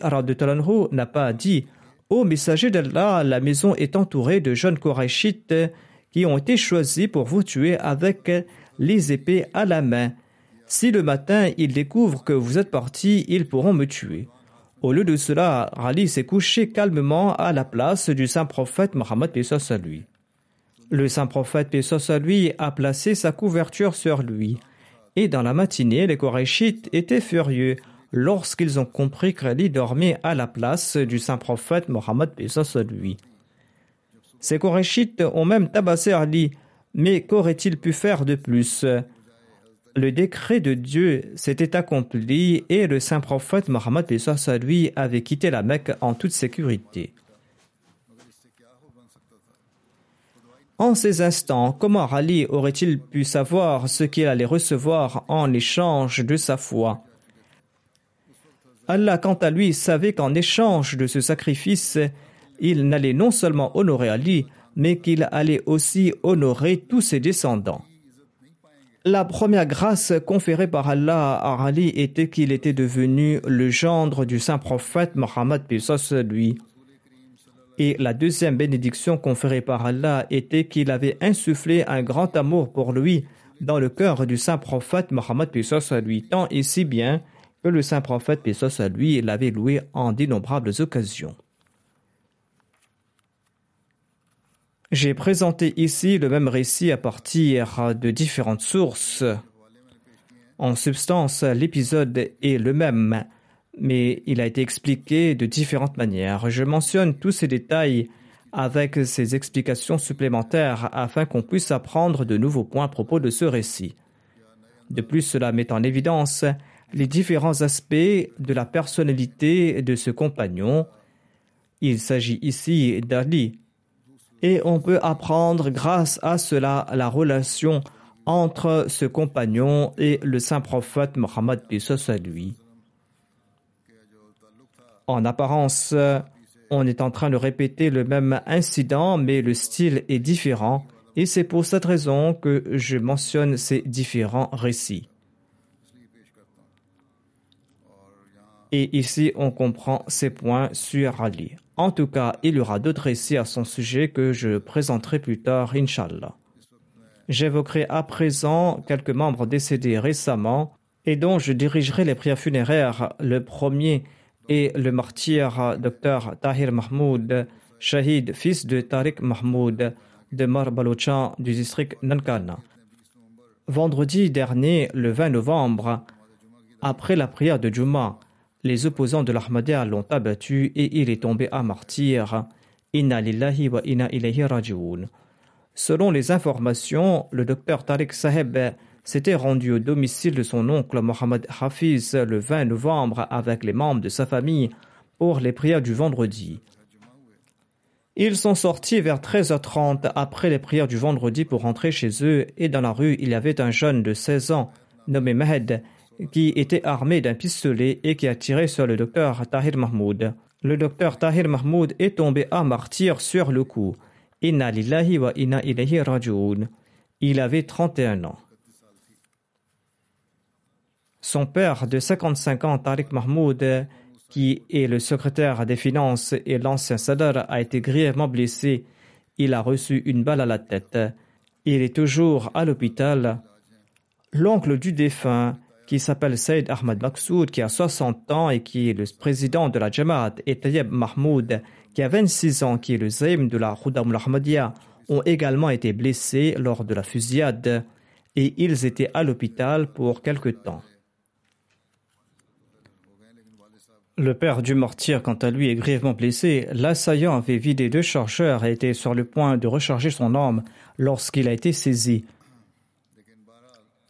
Speaker 1: n'a pas dit Ô messager d'Allah, la maison est entourée de jeunes Korachites qui ont été choisis pour vous tuer avec les épées à la main. Si le matin ils découvrent que vous êtes partis, ils pourront me tuer. Au lieu de cela, Ali s'est couché calmement à la place du saint prophète Mohammed à lui. Le saint prophète à lui a placé sa couverture sur lui. Et dans la matinée, les Korachites étaient furieux lorsqu'ils ont compris qu'Ali dormait à la place du saint prophète Mohammed lui. Ces Korachites ont même tabassé Ali, mais qu'aurait-il pu faire de plus? Le décret de Dieu s'était accompli et le saint prophète Mohammed lui avait quitté la Mecque en toute sécurité. En ces instants, comment Ali aurait-il pu savoir ce qu'il allait recevoir en échange de sa foi? Allah, quant à lui, savait qu'en échange de ce sacrifice, il n'allait non seulement honorer Ali, mais qu'il allait aussi honorer tous ses descendants. La première grâce conférée par Allah à Ali était qu'il était devenu le gendre du saint prophète Mohammed lui. Et la deuxième bénédiction conférée par Allah était qu'il avait insufflé un grand amour pour lui dans le cœur du saint prophète Mohammed lui, tant et si bien le saint prophète, paix à lui, l'avait loué en d'innombrables occasions. J'ai présenté ici le même récit à partir de différentes sources. En substance, l'épisode est le même, mais il a été expliqué de différentes manières. Je mentionne tous ces détails avec ces explications supplémentaires afin qu'on puisse apprendre de nouveaux points à propos de ce récit. De plus, cela met en évidence les différents aspects de la personnalité de ce compagnon. Il s'agit ici d'Ali. Et on peut apprendre grâce à cela la relation entre ce compagnon et le saint prophète Mohammed à lui. En apparence, on est en train de répéter le même incident, mais le style est différent, et c'est pour cette raison que je mentionne ces différents récits. Et ici, on comprend ces points sur Ali. En tout cas, il y aura d'autres récits à son sujet que je présenterai plus tard, Inch'Allah. J'évoquerai à présent quelques membres décédés récemment et dont je dirigerai les prières funéraires. Le premier est le martyr Dr Tahir Mahmoud, Shahid, fils de Tariq Mahmoud de Mar du district Nankana. Vendredi dernier, le 20 novembre, après la prière de Juma, les opposants de l'Ahmadiyya l'ont abattu et il est tombé à martyr. Inna lillahi wa inna ilayhi raji'un. Selon les informations, le docteur Tariq Saheb s'était rendu au domicile de son oncle Mohamed Hafiz le 20 novembre avec les membres de sa famille pour les prières du vendredi. Ils sont sortis vers 13h30 après les prières du vendredi pour rentrer chez eux et dans la rue il y avait un jeune de 16 ans nommé Mahed qui était armé d'un pistolet et qui a tiré sur le docteur Tahir Mahmoud. Le docteur Tahir Mahmoud est tombé à martyr sur le coup. Wa. Il avait 31 ans. Son père de 55 ans, Tariq Mahmoud, qui est le secrétaire des finances et l'ancien Sadr, a été grièvement blessé. Il a reçu une balle à la tête. Il est toujours à l'hôpital. L'oncle du défunt, qui s'appelle Saïd Ahmad Maksoud, qui a 60 ans et qui est le président de la Jamaat, et Tayyib Mahmoud, qui a 26 ans, qui est le zaim de la Khudam Ahmadiyya, ont également été blessés lors de la fusillade et ils étaient à l'hôpital pour quelque temps. Le père du mortier, quant à lui, est grièvement blessé. L'assaillant avait vidé deux chargeurs et était sur le point de recharger son arme lorsqu'il a été saisi.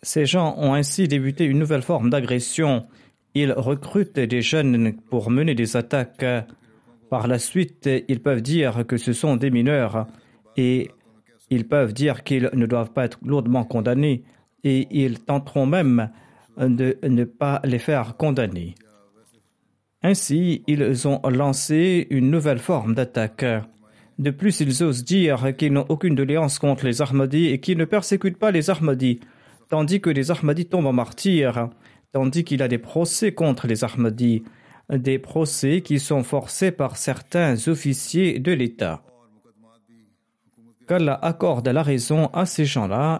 Speaker 1: Ces gens ont ainsi débuté une nouvelle forme d'agression. Ils recrutent des jeunes pour mener des attaques par la suite, ils peuvent dire que ce sont des mineurs et ils peuvent dire qu'ils ne doivent pas être lourdement condamnés et ils tenteront même de ne pas les faire condamner. Ainsi, ils ont lancé une nouvelle forme d'attaque. De plus, ils osent dire qu'ils n'ont aucune doléance contre les Ahmadis et qu'ils ne persécutent pas les Ahmadis, tandis que les Ahmadis tombent en martyrs, tandis qu'il a des procès contre les Ahmadis des procès qui sont forcés par certains officiers de l'État. Qu'Allah accorde la raison à ces gens-là,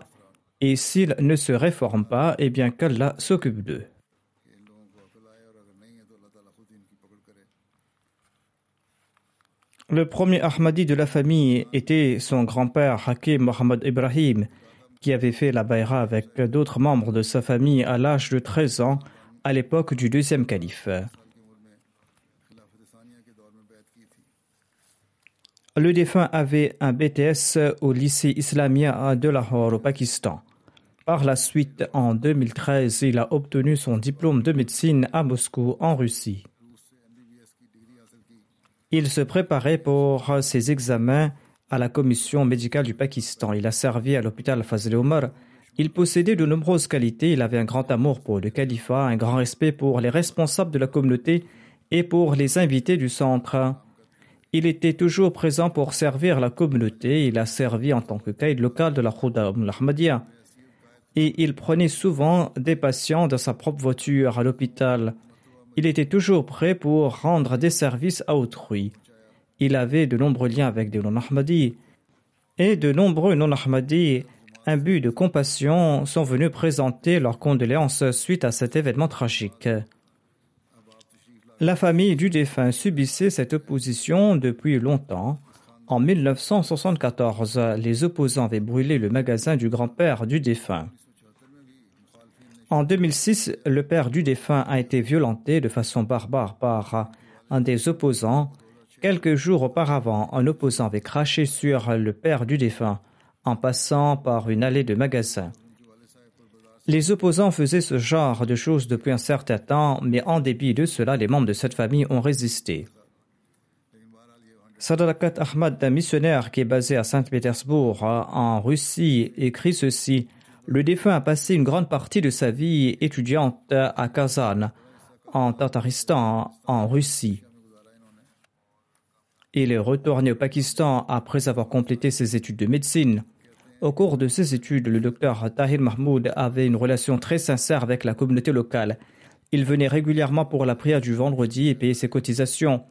Speaker 1: et s'ils ne se réforment pas, eh bien qu'Allah s'occupe d'eux. Le premier Ahmadi de la famille était son grand-père Hakim Mohammed Ibrahim, qui avait fait la Bayra avec d'autres membres de sa famille à l'âge de 13 ans, à l'époque du deuxième calife. Le défunt avait un BTS au lycée islamien de Lahore au Pakistan. Par la suite, en 2013, il a obtenu son diplôme de médecine à Moscou, en Russie. Il se préparait pour ses examens à la commission médicale du Pakistan. Il a servi à l'hôpital Fazl Omar. Il possédait de nombreuses qualités. Il avait un grand amour pour le califat, un grand respect pour les responsables de la communauté et pour les invités du centre. Il était toujours présent pour servir la communauté. Il a servi en tant que caïd local de la Khouda al-Ahmadiyya. Et il prenait souvent des patients dans sa propre voiture à l'hôpital. Il était toujours prêt pour rendre des services à autrui. Il avait de nombreux liens avec des non-Ahmadis. Et de nombreux non-Ahmadis, imbus de compassion, sont venus présenter leurs condoléances suite à cet événement tragique. La famille du défunt subissait cette opposition depuis longtemps. En 1974, les opposants avaient brûlé le magasin du grand-père du défunt. En 2006, le père du défunt a été violenté de façon barbare par un des opposants. Quelques jours auparavant, un opposant avait craché sur le père du défunt en passant par une allée de magasins. Les opposants faisaient ce genre de choses depuis un certain temps, mais en dépit de cela, les membres de cette famille ont résisté. Sadarakat Ahmad, un missionnaire qui est basé à Saint-Pétersbourg, en Russie, écrit ceci. Le défunt a passé une grande partie de sa vie étudiante à Kazan, en Tataristan, en Russie. Il est retourné au Pakistan après avoir complété ses études de médecine. Au cours de ses études, le docteur Tahir Mahmoud avait une relation très sincère avec la communauté locale. Il venait régulièrement pour la prière du vendredi et payait ses cotisations.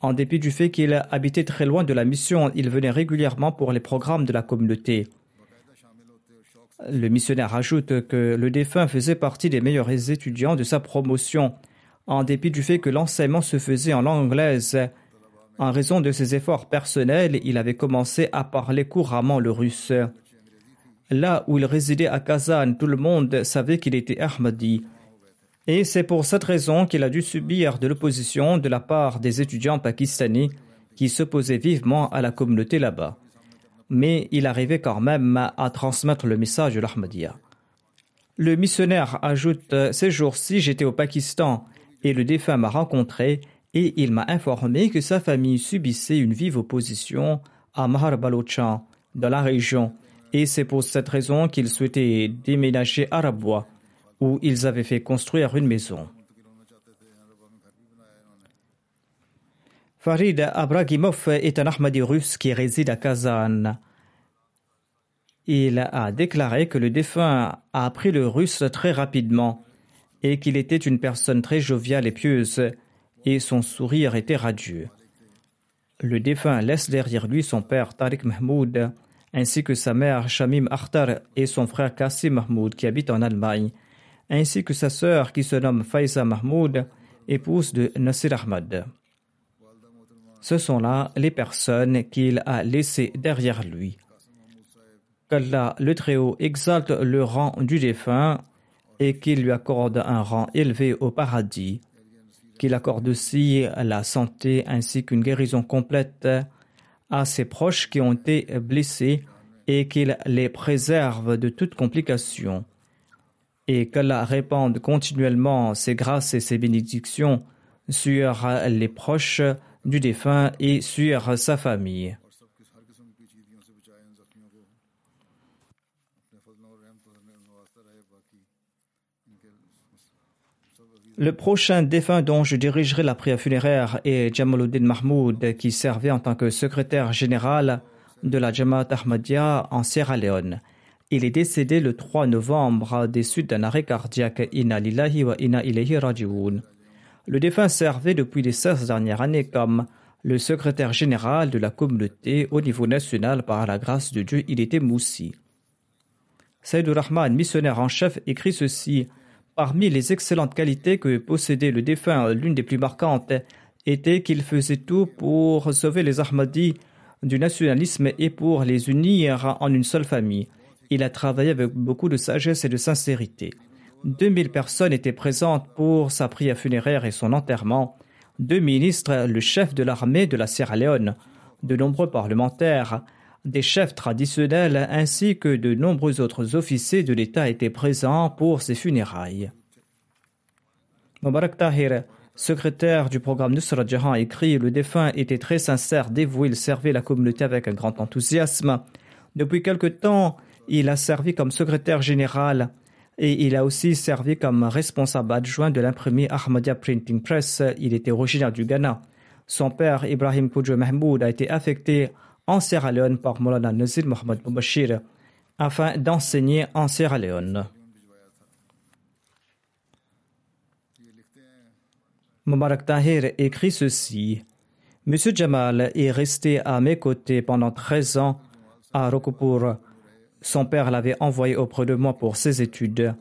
Speaker 1: En dépit du fait qu'il habitait très loin de la mission, il venait régulièrement pour les programmes de la communauté. Le missionnaire ajoute que le défunt faisait partie des meilleurs étudiants de sa promotion, en dépit du fait que l'enseignement se faisait en langue anglaise. En raison de ses efforts personnels, il avait commencé à parler couramment le russe. Là où il résidait à Kazan, tout le monde savait qu'il était Ahmadi. Et c'est pour cette raison qu'il a dû subir de l'opposition de la part des étudiants pakistanais qui s'opposaient vivement à la communauté là-bas. Mais il arrivait quand même à transmettre le message de l'Ahmadiyya. Le missionnaire ajoute Ces jours-ci, j'étais au Pakistan et le défunt m'a rencontré et il m'a informé que sa famille subissait une vive opposition à Mahar Balochan dans la région et c'est pour cette raison qu'il souhaitait déménager à Rabwa où ils avaient fait construire une maison. Farid Abragimov est un Ahmadi russe qui réside à Kazan. Il a déclaré que le défunt a appris le russe très rapidement et qu'il était une personne très joviale et pieuse, et son sourire était radieux. Le défunt laisse derrière lui son père Tariq Mahmoud, ainsi que sa mère Shamim Akhtar et son frère Kassim Mahmoud qui habite en Allemagne, ainsi que sa sœur qui se nomme Faiza Mahmoud, épouse de Nasir Ahmad. Ce sont là les personnes qu'il a laissées derrière lui. Qu'Allah le Très-Haut exalte le rang du défunt et qu'il lui accorde un rang élevé au paradis, qu'il accorde aussi la santé ainsi qu'une guérison complète à ses proches qui ont été blessés et qu'il les préserve de toute complication et qu'Allah répande continuellement ses grâces et ses bénédictions sur les proches du défunt et sur sa famille. Le prochain défunt dont je dirigerai la prière funéraire est Jamaluddin Mahmoud, qui servait en tant que secrétaire général de la Jamaat Ahmadiyya en Sierra Leone. Il est décédé le 3 novembre des suites d'un arrêt cardiaque. Inna lillahi wa inna ilayhi. Le défunt servait depuis les 16 dernières années comme le secrétaire général de la communauté au niveau national par la grâce de Dieu. Il était moussi. Saïdou Rahman, missionnaire en chef, écrit ceci. Parmi les excellentes qualités que possédait le défunt, l'une des plus marquantes était qu'il faisait tout pour sauver les Ahmadis du nationalisme et pour les unir en une seule famille. Il a travaillé avec beaucoup de sagesse et de sincérité. 2000 personnes étaient présentes pour sa prière funéraire et son enterrement. Deux ministres, le chef de l'armée de la Sierra Leone, de nombreux parlementaires, des chefs traditionnels ainsi que de nombreux autres officiers de l'État étaient présents pour ses funérailles. Mubarak Tahir, secrétaire du programme Nusra Jahan, écrit Le défunt était très sincère, dévoué, il servait la communauté avec un grand enthousiasme. Depuis quelque temps, il a servi comme secrétaire général et il a aussi servi comme responsable adjoint de l'imprimerie Ahmadiyya Printing Press. Il était originaire du Ghana. Son père, Ibrahim Koudjo Mahmoud, a été affecté en Sierra Leone par Molana Nazir Mohamed Boubachir afin d'enseigner en Sierra Leone. Mubarak Tahir écrit ceci. Monsieur Jamal est resté à mes côtés pendant 13 ans à Rokopur. Son père l'avait envoyé auprès de moi pour ses études.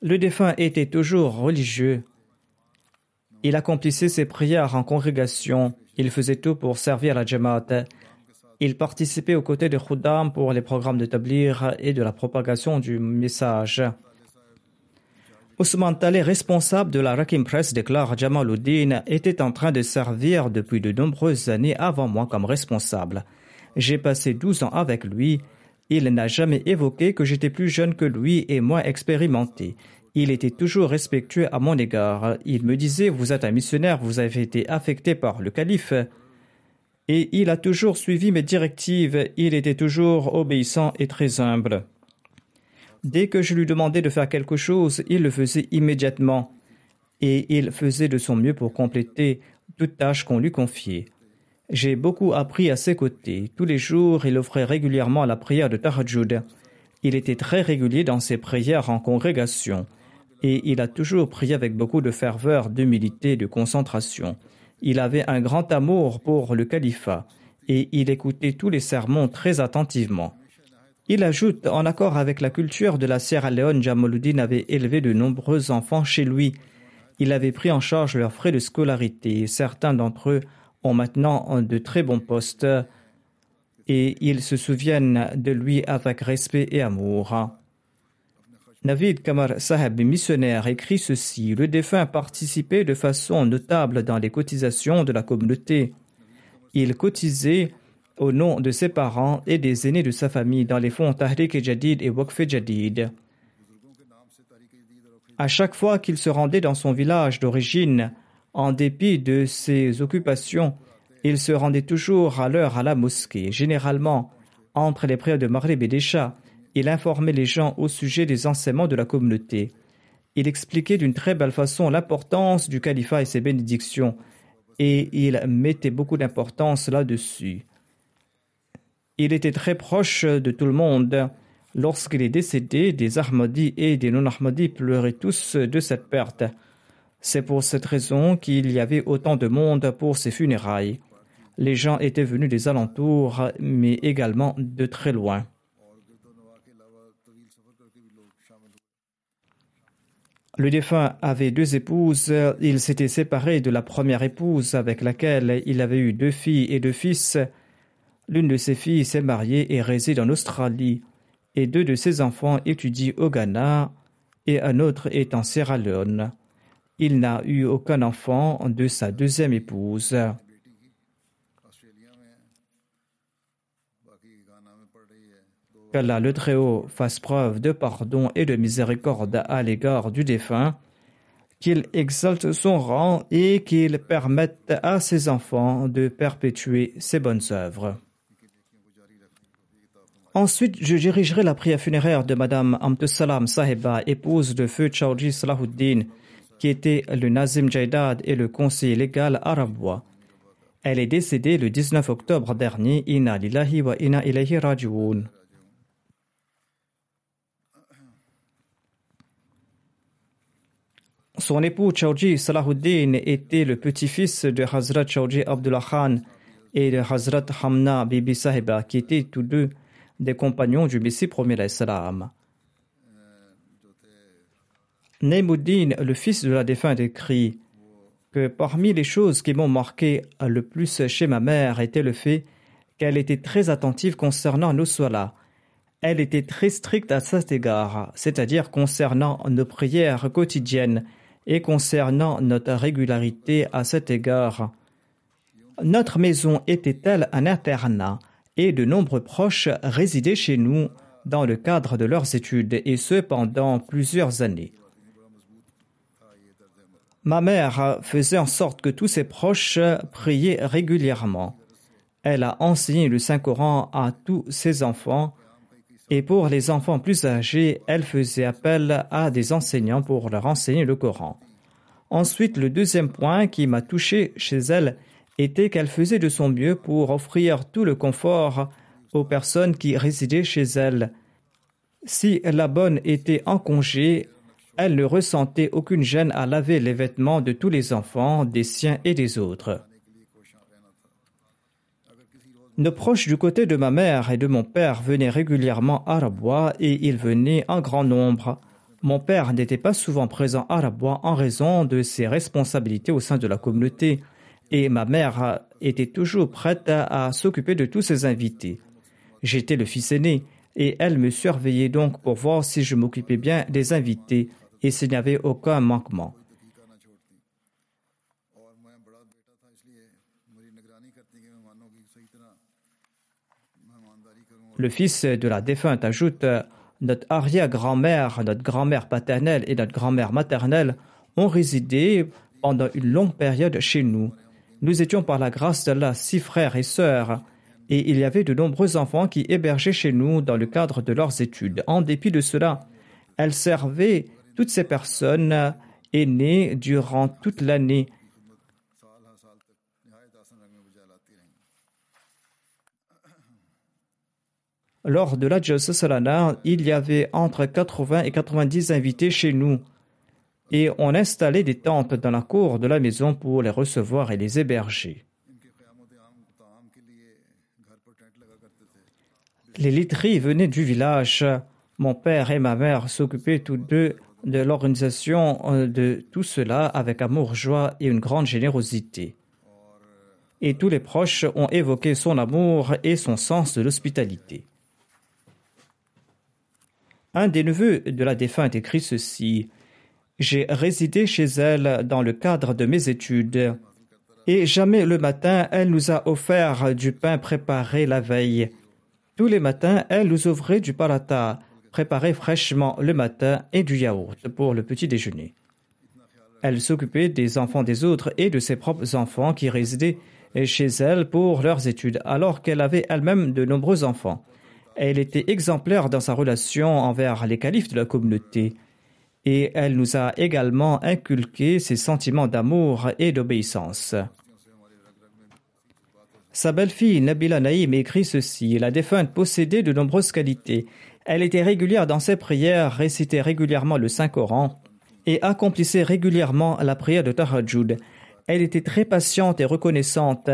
Speaker 1: Le défunt était toujours religieux. Il accomplissait ses prières en congrégation. Il faisait tout pour servir la Jamaat. Il participait aux côtés de Khuddam pour les programmes de tablir et de la propagation du message. Ousmane Taleh, responsable de la Rakim Press, déclare Jamaluddin était en train de servir depuis de nombreuses années avant moi comme responsable. J'ai passé 12 ans avec lui. Il n'a jamais évoqué que j'étais plus jeune que lui et moins expérimenté. Il était toujours respectueux à mon égard. Il me disait Vous êtes un missionnaire, vous avez été affecté par le calife. Et il a toujours suivi mes directives. Il était toujours obéissant et très humble. Dès que je lui demandais de faire quelque chose, il le faisait immédiatement. Et il faisait de son mieux pour compléter toute tâche qu'on lui confiait. J'ai beaucoup appris à ses côtés. Tous les jours, il offrait régulièrement la prière de Tahajjud. Il était très régulier dans ses prières en congrégation. Et il a toujours prié avec beaucoup de ferveur, d'humilité et de concentration. Il avait un grand amour pour le califat et il écoutait tous les sermons très attentivement. Il ajoute, en accord avec la culture de la Sierra Leone, Jamaluddin avait élevé de nombreux enfants chez lui. Il avait pris en charge leurs frais de scolarité. Certains d'entre eux ont maintenant de très bons postes et ils se souviennent de lui avec respect et amour. Navid Kamar Saheb, missionnaire, écrit ceci Le défunt participait de façon notable dans les cotisations de la communauté. Il cotisait au nom de ses parents et des aînés de sa famille dans les fonds Tahrik Jadid et Waqf Jadid. À chaque fois qu'il se rendait dans son village d'origine, en dépit de ses occupations, il se rendait toujours à l'heure à la mosquée. Généralement, entre les prières de Maghrib et il informait les gens au sujet des enseignements de la communauté. Il expliquait d'une très belle façon l'importance du califat et ses bénédictions, et il mettait beaucoup d'importance là-dessus. Il était très proche de tout le monde. Lorsqu'il est décédé, des Ahmadis et des non-Ahmadis pleuraient tous de cette perte. C'est pour cette raison qu'il y avait autant de monde pour ses funérailles. Les gens étaient venus des alentours, mais également de très loin. Le défunt avait deux épouses. Il s'était séparé de la première épouse avec laquelle il avait eu deux filles et deux fils. L'une de ses filles s'est mariée et réside en Australie, et deux de ses enfants étudient au Ghana, et un autre est en Sierra Leone. Il n'a eu aucun enfant de sa deuxième épouse. Qu'Allah le Très-Haut fasse preuve de pardon et de miséricorde à l'égard du défunt, qu'il exalte son rang et qu'il permette à ses enfants de perpétuer ses bonnes œuvres. Ensuite, je dirigerai la prière funéraire de Madame Amtussalam Sahiba, épouse de feu Chaudhry Salahuddin, qui était le Nazim Jaidad et le conseiller légal arabois. Elle est décédée le 19 octobre dernier. Inna lillahi wa inna ilayhi raji'un. Son époux Chaudhry Salahuddin était le petit-fils de Hazrat Chaudhry Abdullah Khan et de Hazrat Hamna Bibi Sahiba, qui étaient tous deux des compagnons du Messie premier salam. Neymuddin, le fils de la défunte, écrit que parmi les choses qui m'ont marqué le plus chez ma mère était le fait qu'elle était très attentive concernant nos solas. Elle était très stricte à cet égard, c'est-à-dire concernant nos prières quotidiennes et concernant notre régularité à cet égard. Notre maison était-elle un internat et de nombreux proches résidaient chez nous dans le cadre de leurs études, et ce pendant plusieurs années. Ma mère faisait en sorte que tous ses proches priaient régulièrement. Elle a enseigné le Saint-Coran à tous ses enfants, et pour les enfants plus âgés, elle faisait appel à des enseignants pour leur enseigner le Coran. Ensuite, le deuxième point qui m'a touché chez elle était qu'elle faisait de son mieux pour offrir tout le confort aux personnes qui résidaient chez elle. Si la bonne était en congé, elle ne ressentait aucune gêne à laver les vêtements de tous les enfants, des siens et des autres. Nos proches du côté de ma mère et de mon père venaient régulièrement à Rabois et ils venaient en grand nombre. Mon père n'était pas souvent présent à Rabois en raison de ses responsabilités au sein de la communauté et ma mère était toujours prête à, s'occuper de tous ses invités. J'étais le fils aîné et elle me surveillait donc pour voir si je m'occupais bien des invités et s'il n'y avait aucun manquement. Le fils de la défunte ajoute Notre arrière-grand-mère, notre grand-mère paternelle et notre grand-mère maternelle ont résidé pendant une longue période chez nous. Nous étions par la grâce d'Allah six frères et sœurs, et il y avait de nombreux enfants qui hébergeaient chez nous dans le cadre de leurs études. En dépit de cela, elles servaient toutes ces personnes aînées durant toute l'année. Lors de la Salana, il y avait entre 80 et 90 invités chez nous et on installait des tentes dans la cour de la maison pour les recevoir et les héberger. Les literies venaient du village. Mon père et ma mère s'occupaient tous deux de l'organisation euh, de tout cela avec amour, joie et une grande générosité. Et tous les proches ont évoqué son amour et son sens de l'hospitalité. Un des neveux de la défunte écrit ceci J'ai résidé chez elle dans le cadre de mes études, et jamais le matin elle nous a offert du pain préparé la veille. Tous les matins, elle nous ouvrait du parata, préparé fraîchement le matin, et du yaourt pour le petit déjeuner. Elle s'occupait des enfants des autres et de ses propres enfants qui résidaient chez elle pour leurs études, alors qu'elle avait elle-même de nombreux enfants. Elle était exemplaire dans sa relation envers les califes de la communauté, et elle nous a également inculqué ses sentiments d'amour et d'obéissance. Sa belle-fille Nabila Naïm écrit ceci La défunte possédait de nombreuses qualités. Elle était régulière dans ses prières, récitait régulièrement le Saint-Coran et accomplissait régulièrement la prière de Tahajjud. Elle était très patiente et reconnaissante.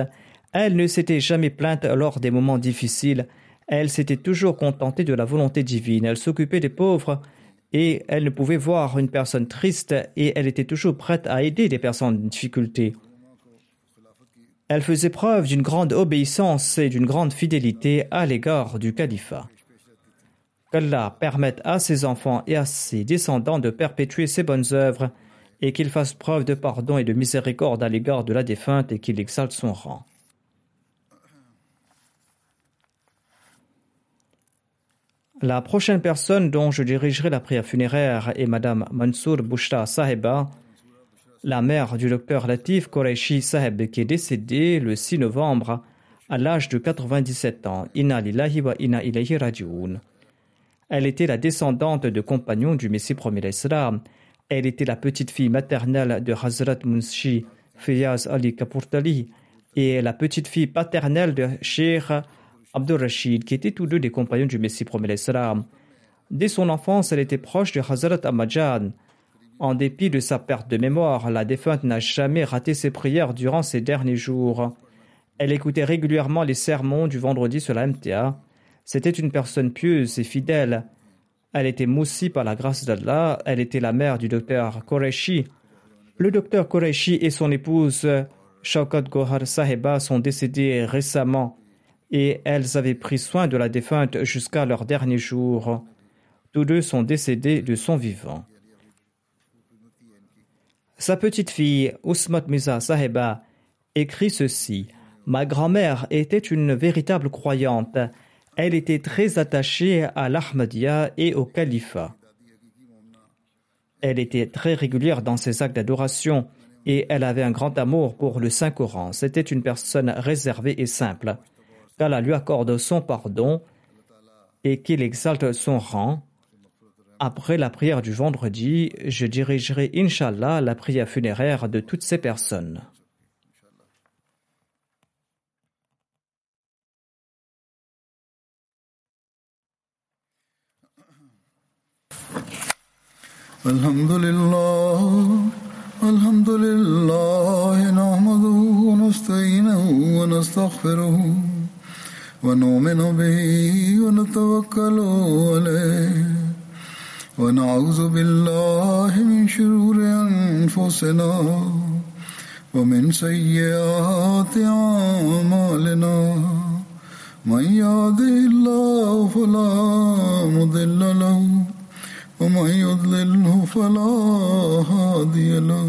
Speaker 1: Elle ne s'était jamais plainte lors des moments difficiles. Elle s'était toujours contentée de la volonté divine. Elle s'occupait des pauvres et elle ne pouvait voir une personne triste et elle était toujours prête à aider des personnes en difficulté. Elle faisait preuve d'une grande obéissance et d'une grande fidélité à l'égard du califat. Qu'Allah permette à ses enfants et à ses descendants de perpétuer ses bonnes œuvres et qu'il fasse preuve de pardon et de miséricorde à l'égard de la défunte et qu'il exalte son rang. La prochaine personne dont je dirigerai la prière funéraire est Madame Mansour Bushra Saheba, la mère du docteur Latif Qureshi Saheb qui est décédée le 6 novembre à l'âge de 97 ans. Inna lillahi wa. Elle était la descendante de compagnons du Messie premier l'Islam. Elle était la petite fille maternelle de Hazrat Munshi Fiyaz Ali Kapurtali et la petite fille paternelle de Sheikh Abdul Rashid, qui étaient tous deux des compagnons du Messie premier l'Islam. Dès son enfance, elle était proche de Hazrat Ahmadjan. En dépit de sa perte de mémoire, la défunte n'a jamais raté ses prières durant ces derniers jours. Elle écoutait régulièrement les sermons du vendredi sur la MTA. C'était une personne pieuse et fidèle. Elle était moussie par la grâce d'Allah. Elle était la mère du docteur Qureshi. Le docteur Qureshi et son épouse Shaukat Gohar Saheba sont décédés récemment et elles avaient pris soin de la défunte jusqu'à leurs derniers jours. Tous deux sont décédés de son vivant. Sa petite fille, Ousmat Miza Saheba, écrit ceci Ma grand-mère était une véritable croyante. Elle était très attachée à l'Ahmadiyya et au califat. Elle était très régulière dans ses actes d'adoration et elle avait un grand amour pour le Saint-Coran. C'était une personne réservée et simple. Qu'Allah lui accorde son pardon et qu'il exalte son rang après la prière du vendredi, je dirigerai, Inch'Allah, la prière funéraire de toutes ces personnes.
Speaker 2: Wa nastaghfiruhu bihi wa natawakkalu alayhi ونعوذ بالله من شرور أنفسنا ومن سيئات أعمالنا. من يهده الله فلا مضل له ومن يضلله فلا هادي له.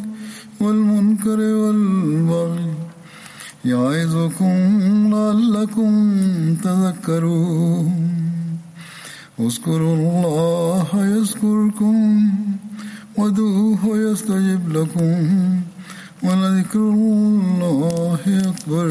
Speaker 2: والمنكر والبغي يعظكم لعلكم تذكرون. اذكروا الله يذكركم ودوه يستجب لكم ولذكر الله أكبر.